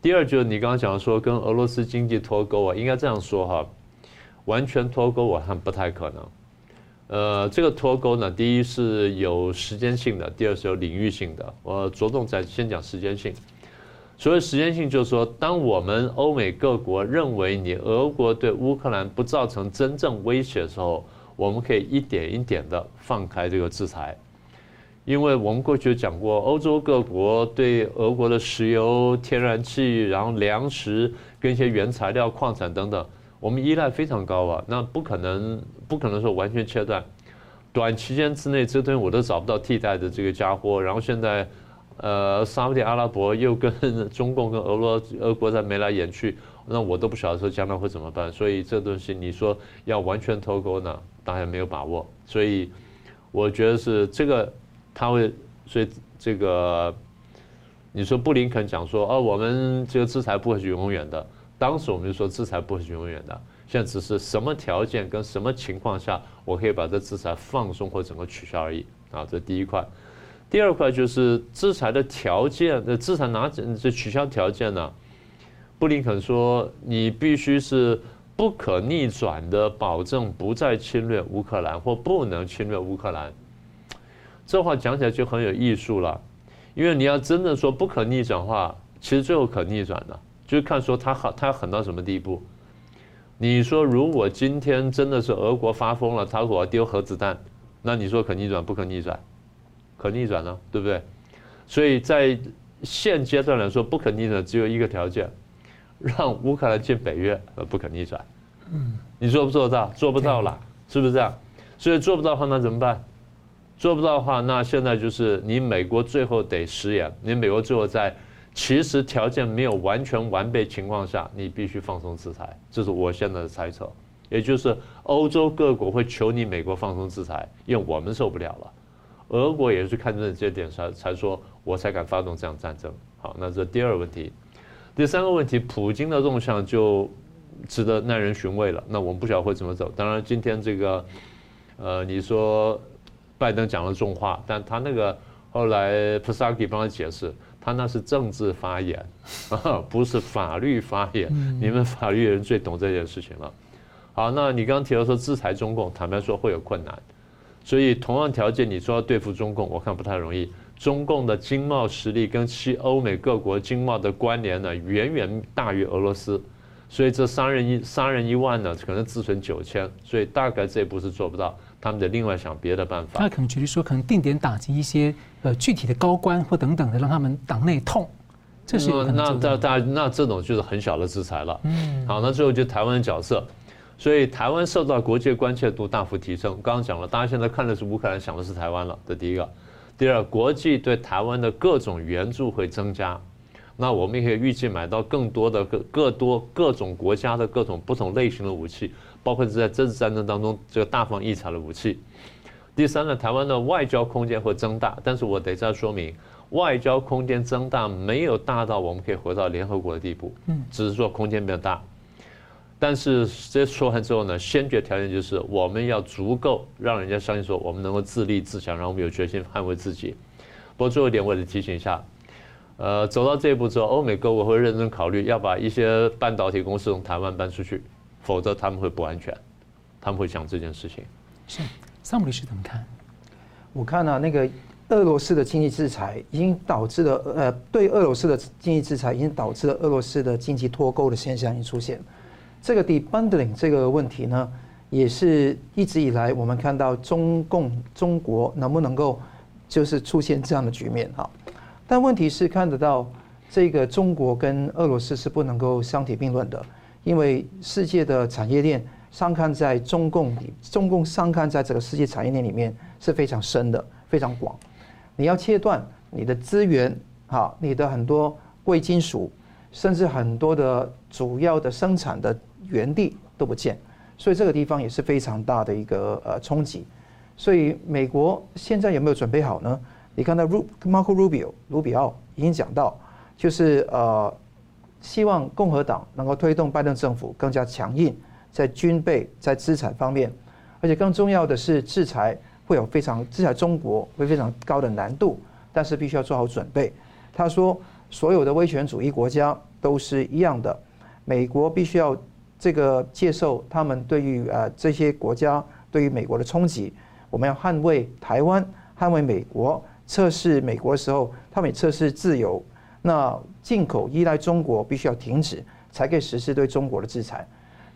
第二就是你刚刚讲说跟俄罗斯经济脱钩啊，应该这样说哈，完全脱钩我看不太可能。呃，这个脱钩呢，第一是有时间性的，第二是有领域性的。我着重在先讲时间性。所谓时间性，就是说，当我们欧美各国认为你俄国对乌克兰不造成真正威胁的时候，我们可以一点一点的放开这个制裁。因为我们过去讲过，欧洲各国对俄国的石油、天然气，然后粮食跟一些原材料、矿产等等。我们依赖非常高啊，那不可能，不可能说完全切断。短期间之内，这东西我都找不到替代的这个家伙。然后现在，呃，沙乌地阿拉伯又跟中共跟俄罗俄国在眉来眼去，那我都不晓得说将来会怎么办。所以这东西你说要完全脱钩呢，当然没有把握。所以我觉得是这个他会，所以这个你说布林肯讲说，哦，我们这个制裁不会是永远的。当时我们就说制裁不会是永远的，现在只是什么条件跟什么情况下，我可以把这制裁放松或整个取消而已啊。这第一块，第二块就是制裁的条件，那制裁哪这取消条件呢？布林肯说，你必须是不可逆转的保证不再侵略乌克兰或不能侵略乌克兰。这话讲起来就很有艺术了，因为你要真的说不可逆转的话，其实最后可逆转的。就是看说他好，他狠到什么地步？你说如果今天真的是俄国发疯了，他如果要丢核子弹，那你说可逆转不可逆转？可逆转呢，对不对？所以在现阶段来说，不可逆转只有一个条件，让乌克兰进北约，呃，不可逆转。嗯，你做不做得到？做不到了，是不是这样？所以做不到的话，那怎么办？做不到的话，那现在就是你美国最后得食言，你美国最后在。其实条件没有完全完备情况下，你必须放松制裁，这是我现在的猜测。也就是欧洲各国会求你美国放松制裁，因为我们受不了了。俄国也是看中这点才才说，我才敢发动这样战争。好，那这第二个问题，第三个问题，普京的动向就值得耐人寻味了。那我们不晓得会怎么走。当然，今天这个，呃，你说拜登讲了重话，但他那个后来 Psaki 帮他解释。他那是政治发言，不是法律发言。你们法律人最懂这件事情了。好，那你刚刚提到说制裁中共，坦白说会有困难。所以同样条件，你说要对付中共，我看不太容易。中共的经贸实力跟其欧美各国经贸的关联呢，远远大于俄罗斯。所以这三人一三人一万呢，可能自存九千。所以大概这一步是做不到。他们得另外想别的办法。他可能觉得说，可能定点打击一些呃具体的高官或等等的，让他们党内痛。这是那那那那这种就是很小的制裁了。嗯。好，那最后就台湾的角色，所以台湾受到国际关切度大幅提升。刚刚讲了，大家现在看的是乌克兰，想的是台湾了。这第一个。第二，国际对台湾的各种援助会增加。那我们也可以预计买到更多的各各多各种国家的各种不同类型的武器。包括是在这次战争当中这个大放异彩的武器。第三呢，台湾的外交空间会增大，但是我得再说明，外交空间增大没有大到我们可以回到联合国的地步，嗯，只是说空间变大。但是这说完之后呢，先决条件就是我们要足够让人家相信说我们能够自立自强，然后我们有决心捍卫自己。不过最后一点，我得提醒一下，呃，走到这一步之后，欧美各国会认真考虑要把一些半导体公司从台湾搬出去。否则他们会不安全，他们会想这件事情。是，萨姆律师怎么看？我看呢、啊，那个俄罗斯的经济制裁已经导致了，呃，对俄罗斯的经济制裁已经导致了俄罗斯的经济脱钩的现象已经出现。这个 debundling 这个问题呢，也是一直以来我们看到中共中国能不能够就是出现这样的局面哈。但问题是看得到这个中国跟俄罗斯是不能够相提并论的。因为世界的产业链上看在中共里，中共上看在这个世界产业链里面是非常深的、非常广。你要切断你的资源，哈，你的很多贵金属，甚至很多的主要的生产的原地都不见，所以这个地方也是非常大的一个呃冲击。所以美国现在有没有准备好呢？你看到 Marco Rubio 卢比奥已经讲到，就是呃，希望共和党能够推动拜登政府更加强硬，在军备、在资产方面，而且更重要的是，制裁会有非常制裁中国会非常高的难度，但是必须要做好准备。他说，所有的威权主义国家都是一样的，美国必须要这个接受他们对于呃这些国家对于美国的冲击，我们要捍卫台湾，捍卫美国。测试美国的时候，他们也测试自由。那进口依赖中国必须要停止，才可以实施对中国的制裁。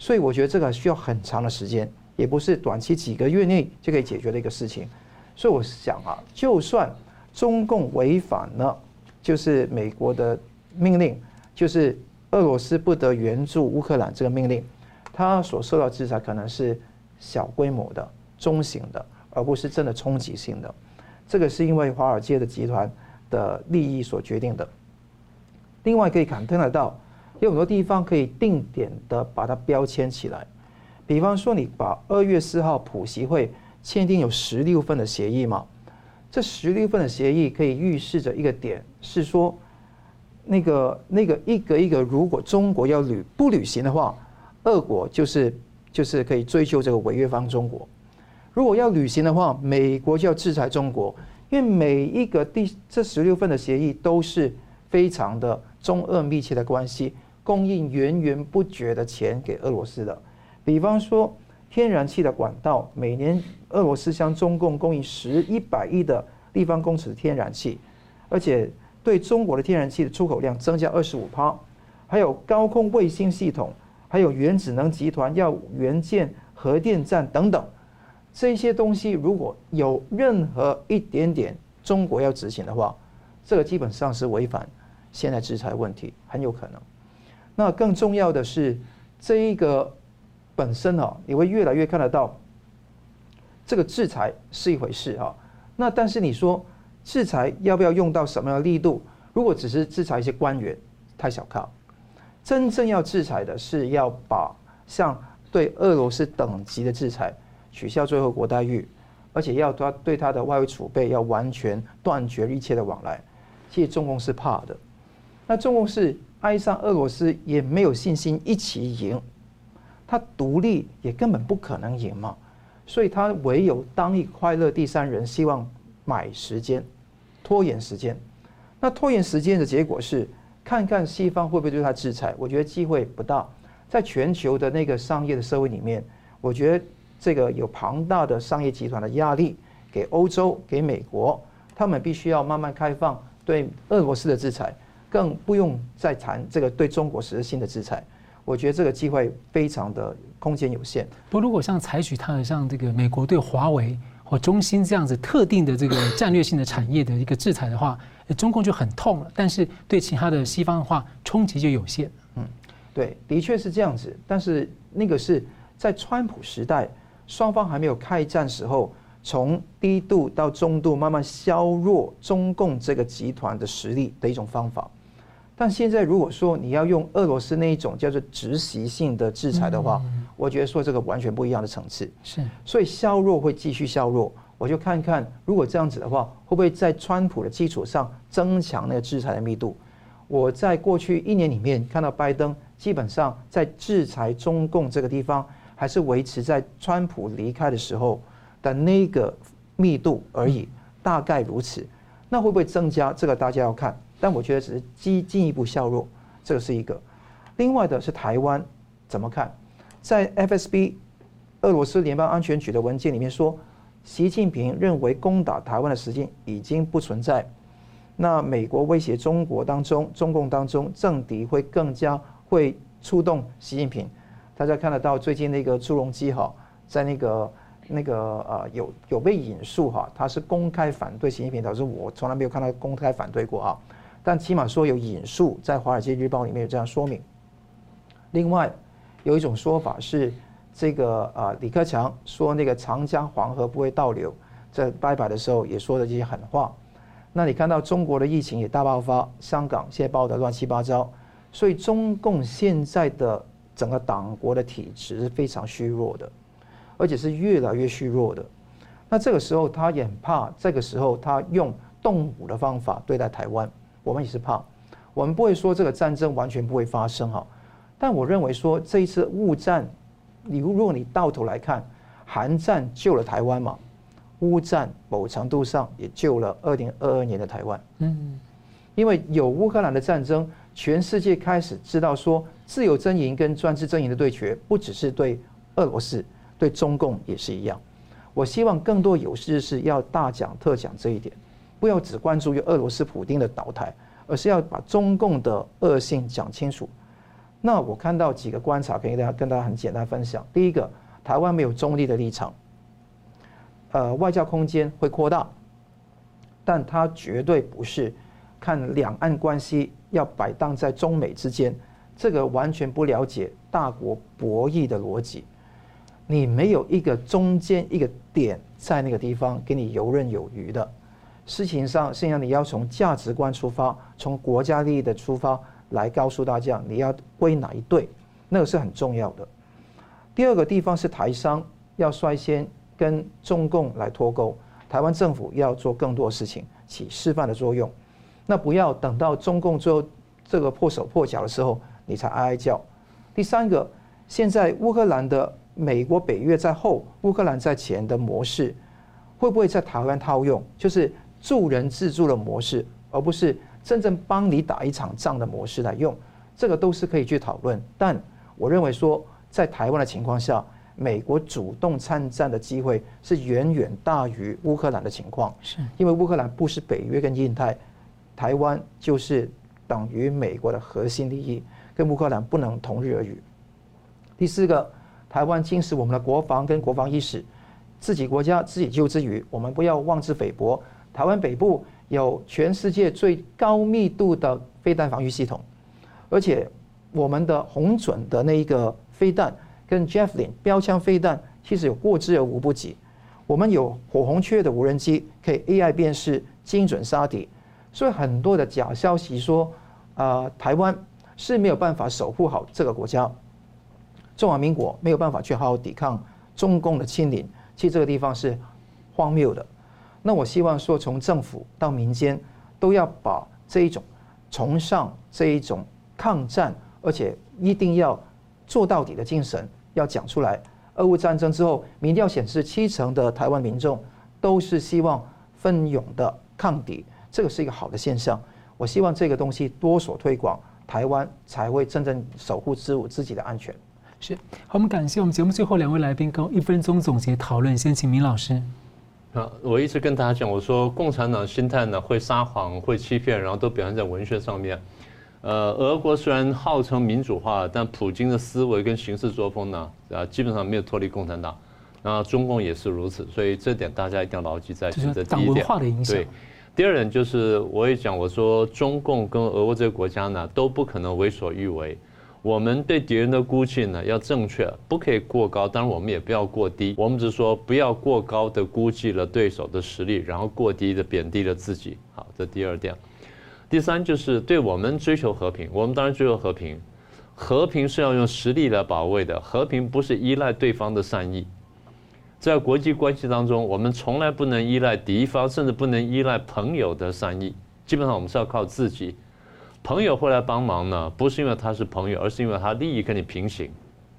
所以我觉得这个需要很长的时间，也不是短期几个月内就可以解决的一个事情。所以我想啊，就算中共违反了就是美国的命令，就是俄罗斯不得援助乌克兰这个命令，他所受到制裁可能是小规模的、中型的，而不是真的冲击性的。这个是因为华尔街的集团的利益所决定的。另外可以看得到，有很多地方可以定点的把它标签起来。比方说，你把二月四号普习会签订有十六份的协议嘛？这十六份的协议可以预示着一个点，是说那个那个一个一个，如果中国要履不履行的话，俄国就是就是可以追究这个违约方中国。如果要履行的话，美国就要制裁中国，因为每一个第这十六份的协议都是非常的中俄密切的关系，供应源源不绝的钱给俄罗斯的。比方说天然气的管道，每年俄罗斯向中共供应十一百亿的立方公尺天然气，而且对中国的天然气的出口量增加二十五趴，还有高空卫星系统，还有原子能集团要援建核电站等等。这些东西如果有任何一点点中国要执行的话，这个基本上是违反现在制裁问题，很有可能。那更重要的是，这一个本身啊，你会越来越看得到，这个制裁是一回事哈。那但是你说制裁要不要用到什么样的力度？如果只是制裁一些官员，太小看。真正要制裁的是要把像对俄罗斯等级的制裁。取消最后国待遇，而且要他对他的外汇储备要完全断绝一切的往来。其实中共是怕的，那中共是爱上俄罗斯也没有信心一起赢，他独立也根本不可能赢嘛，所以他唯有当一快乐第三人，希望买时间，拖延时间。那拖延时间的结果是，看看西方会不会对他制裁。我觉得机会不大，在全球的那个商业的社会里面，我觉得。这个有庞大的商业集团的压力，给欧洲、给美国，他们必须要慢慢开放对俄罗斯的制裁，更不用再谈这个对中国实施新的制裁。我觉得这个机会非常的空间有限。不，如果像采取他的像这个美国对华为或中兴这样子特定的这个 战略性的产业的一个制裁的话，中共就很痛了。但是对其他的西方的话，冲击就有限。嗯，对，的确是这样子。但是那个是在川普时代。双方还没有开战时候，从低度到中度慢慢削弱中共这个集团的实力的一种方法。但现在如果说你要用俄罗斯那一种叫做直袭性的制裁的话，我觉得说这个完全不一样的层次。是，所以削弱会继续削弱。我就看看如果这样子的话，会不会在川普的基础上增强那个制裁的密度？我在过去一年里面看到拜登基本上在制裁中共这个地方。还是维持在川普离开的时候的那个密度而已，大概如此。那会不会增加？这个大家要看。但我觉得只是进进一步削弱，这个是一个。另外的是台湾怎么看？在 FSB 俄罗斯联邦安全局的文件里面说，习近平认为攻打台湾的时间已经不存在。那美国威胁中国当中，中共当中政敌会更加会触动习近平。大家看得到最近那个朱镕基哈，在那个那个呃有有被引述哈，他是公开反对习近平，导致我从来没有看到公开反对过啊，但起码说有引述在《华尔街日报》里面有这样说明。另外有一种说法是，这个啊李克强说那个长江黄河不会倒流，在拜拜的时候也说了这些狠话。那你看到中国的疫情也大爆发，香港现在爆得乱七八糟，所以中共现在的。整个党国的体质是非常虚弱的，而且是越来越虚弱的。那这个时候他也很怕，这个时候他用动武的方法对待台湾，我们也是怕。我们不会说这个战争完全不会发生哈，但我认为说这一次乌战，你如果你到头来看，韩战救了台湾嘛，乌战某程度上也救了二零二二年的台湾。嗯，因为有乌克兰的战争，全世界开始知道说自由阵营跟专制阵营的对决，不只是对俄罗斯，对中共也是一样。我希望更多有识之士要大讲特讲这一点，不要只关注于俄罗斯普丁的倒台，而是要把中共的恶性讲清楚。那我看到几个观察，可以跟大家跟大家很简单分享。第一个，台湾没有中立的立场，呃，外交空间会扩大，但它绝对不是看两岸关系要摆荡在中美之间，这个完全不了解大国博弈的逻辑。你没有一个中间一个点在那个地方给你游刃有余的事情上，现在你要从价值观出发，从国家利益的出发来告诉大家你要归哪一队，那个是很重要的。第二个地方是台商要率先跟中共来脱钩，台湾政府要做更多事情，起示范的作用。那不要等到中共最后这个破手破脚的时候，你才哀哀叫。第三个，现在乌克兰的。美国、北约在后，乌克兰在前的模式，会不会在台湾套用？就是助人自助的模式，而不是真正帮你打一场仗的模式来用。这个都是可以去讨论。但我认为说，在台湾的情况下，美国主动参战的机会是远远大于乌克兰的情况。是因为乌克兰不是北约跟印太，台湾就是等于美国的核心利益，跟乌克兰不能同日而语。第四个。台湾轻视我们的国防跟国防意识，自己国家自己救之余，我们不要妄自菲薄。台湾北部有全世界最高密度的飞弹防御系统，而且我们的红准的那一个飞弹跟 Javelin 标枪飞弹其实有过之而无不及。我们有火红雀的无人机，可以 AI 辨识、精准杀敌。所以很多的假消息说，呃，台湾是没有办法守护好这个国家。中华民国没有办法去好好抵抗中共的侵凌，其实这个地方是荒谬的。那我希望说，从政府到民间，都要把这一种崇尚这一种抗战，而且一定要做到底的精神要讲出来。俄乌战争之后，民调显示七成的台湾民众都是希望奋勇的抗敌，这个是一个好的现象。我希望这个东西多所推广，台湾才会真正守护自我自己的安全。是好，我们感谢我们节目最后两位来宾，跟一分钟总结讨论。先请明老师。啊，我一直跟大家讲，我说共产党心态呢，会撒谎，会欺骗，然后都表现在文学上面。呃，俄国虽然号称民主化，但普京的思维跟行事作风呢，啊，基本上没有脱离共产党。那中共也是如此，所以这点大家一定要牢记在心。的影响。对，第二点就是我也讲，我说中共跟俄国这个国家呢，都不可能为所欲为。我们对敌人的估计呢，要正确，不可以过高。当然，我们也不要过低。我们只是说，不要过高的估计了对手的实力，然后过低的贬低了自己。好，这第二点。第三就是，对我们追求和平，我们当然追求和平。和平是要用实力来保卫的，和平不是依赖对方的善意。在国际关系当中，我们从来不能依赖敌方，甚至不能依赖朋友的善意。基本上，我们是要靠自己。朋友会来帮忙呢，不是因为他是朋友，而是因为他利益跟你平行，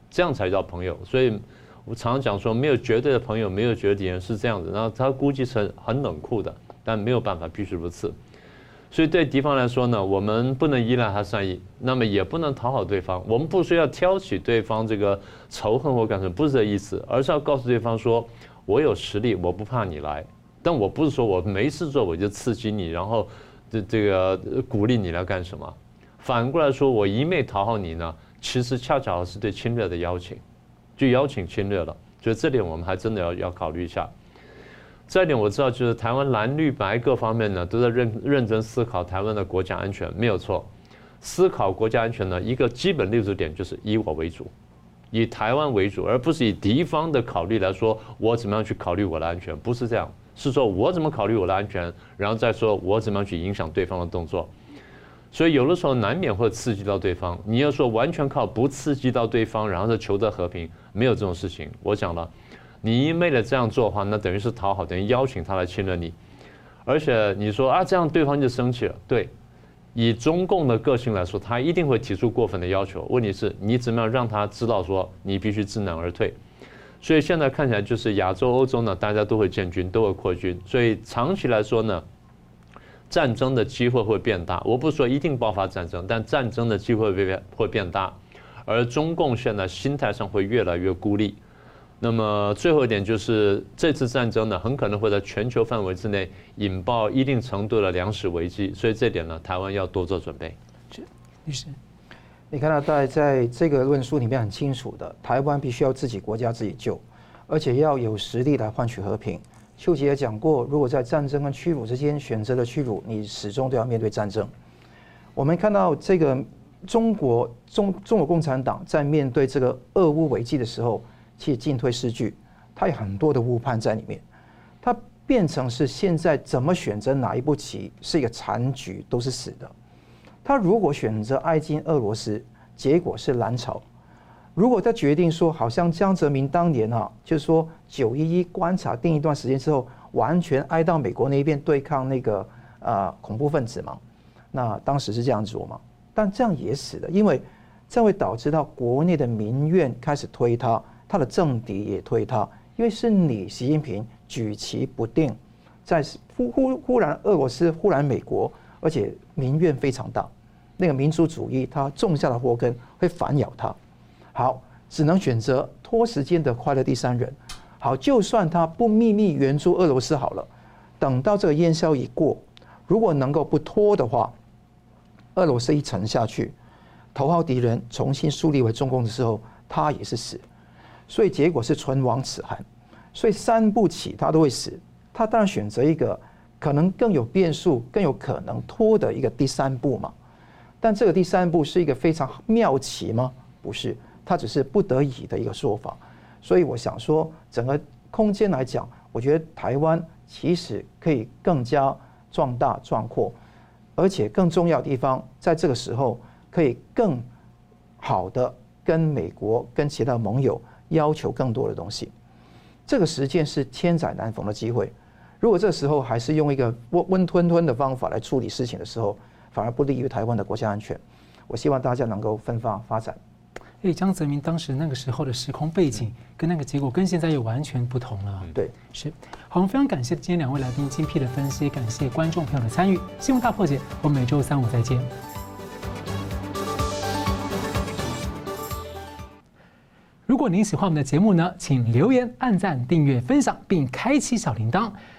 这样才叫朋友。所以我常常讲说，没有绝对的朋友，没有绝对敌人，是这样子。然后他估计是很冷酷的，但没有办法，必须如此。所以对敌方来说呢，我们不能依赖他善意，那么也不能讨好对方。我们不需要挑起对方这个仇恨或干什么，不是这意思，而是要告诉对方说，我有实力，我不怕你来。但我不是说我没事做我就刺激你，然后。这这个鼓励你来干什么？反过来说，我一味讨好你呢，其实恰巧是对侵略的邀请，就邀请侵略了。所以这点我们还真的要要考虑一下。再一点我知道，就是台湾蓝绿白各方面呢都在认认真思考台湾的国家安全，没有错。思考国家安全呢，一个基本立足点就是以我为主，以台湾为主，而不是以敌方的考虑来说，我怎么样去考虑我的安全，不是这样。是说我怎么考虑我的安全，然后再说我怎么样去影响对方的动作，所以有的时候难免会刺激到对方。你要说完全靠不刺激到对方，然后是求得和平，没有这种事情。我讲了，你一昧的这样做的话，那等于是讨好，等于邀请他来侵略你。而且你说啊，这样对方就生气了。对，以中共的个性来说，他一定会提出过分的要求。问题是，你怎么样让他知道说你必须知难而退？所以现在看起来就是亚洲、欧洲呢，大家都会建军，都会扩军。所以长期来说呢，战争的机会会变大。我不说一定爆发战争，但战争的机会会变会变大。而中共现在心态上会越来越孤立。那么最后一点就是，这次战争呢，很可能会在全球范围之内引爆一定程度的粮食危机，所以这点呢，台湾要多做准备。是，律师，你看到在在这个论述里面很清楚的，台湾必须要自己国家自己救，而且要有实力来换取和平。秀吉也讲过，如果在战争跟屈辱之间选择了屈辱，你始终都要面对战争。我们看到这个中国中中国共产党在面对这个俄乌危机的时候。其实进退失据，他有很多的误判在里面，他变成是现在怎么选择哪一步棋是一个残局，都是死的。他如果选择挨近俄罗斯，结果是蓝潮；如果他决定说，好像江泽民当年啊，就是说九一一观察定一段时间之后，完全挨到美国那一边对抗那个啊恐怖分子嘛，那当时是这样做嘛，但这样也死了，因为这会导致到国内的民怨开始推他。他的政敌也推他，因为是你习近平举棋不定，在忽忽忽然俄罗斯，忽然美国，而且民怨非常大，那个民族主义他种下的祸根会反咬他。好，只能选择拖时间的快乐第三人。好，就算他不秘密援助俄罗斯好了，等到这个烟消一过，如果能够不拖的话，俄罗斯一沉下去，头号敌人重新树立为中共的时候，他也是死。所以结果是唇亡齿寒，所以三步棋他都会死，他当然选择一个可能更有变数、更有可能拖的一个第三步嘛。但这个第三步是一个非常妙奇吗？不是，它只是不得已的一个说法。所以我想说，整个空间来讲，我觉得台湾其实可以更加壮大壮阔，而且更重要的地方，在这个时候可以更好的跟美国、跟其他盟友。要求更多的东西，这个时间是千载难逢的机会。如果这时候还是用一个温温吞吞的方法来处理事情的时候，反而不利于台湾的国家安全。我希望大家能够分发发展。诶，江泽民当时那个时候的时空背景跟那个结果跟现在又完全不同了。对，是。好，我们非常感谢今天两位来宾精辟的分析，感谢观众朋友的参与。新闻大破解，我们每周三五再见。如果您喜欢我们的节目呢，请留言、按赞、订阅、分享，并开启小铃铛。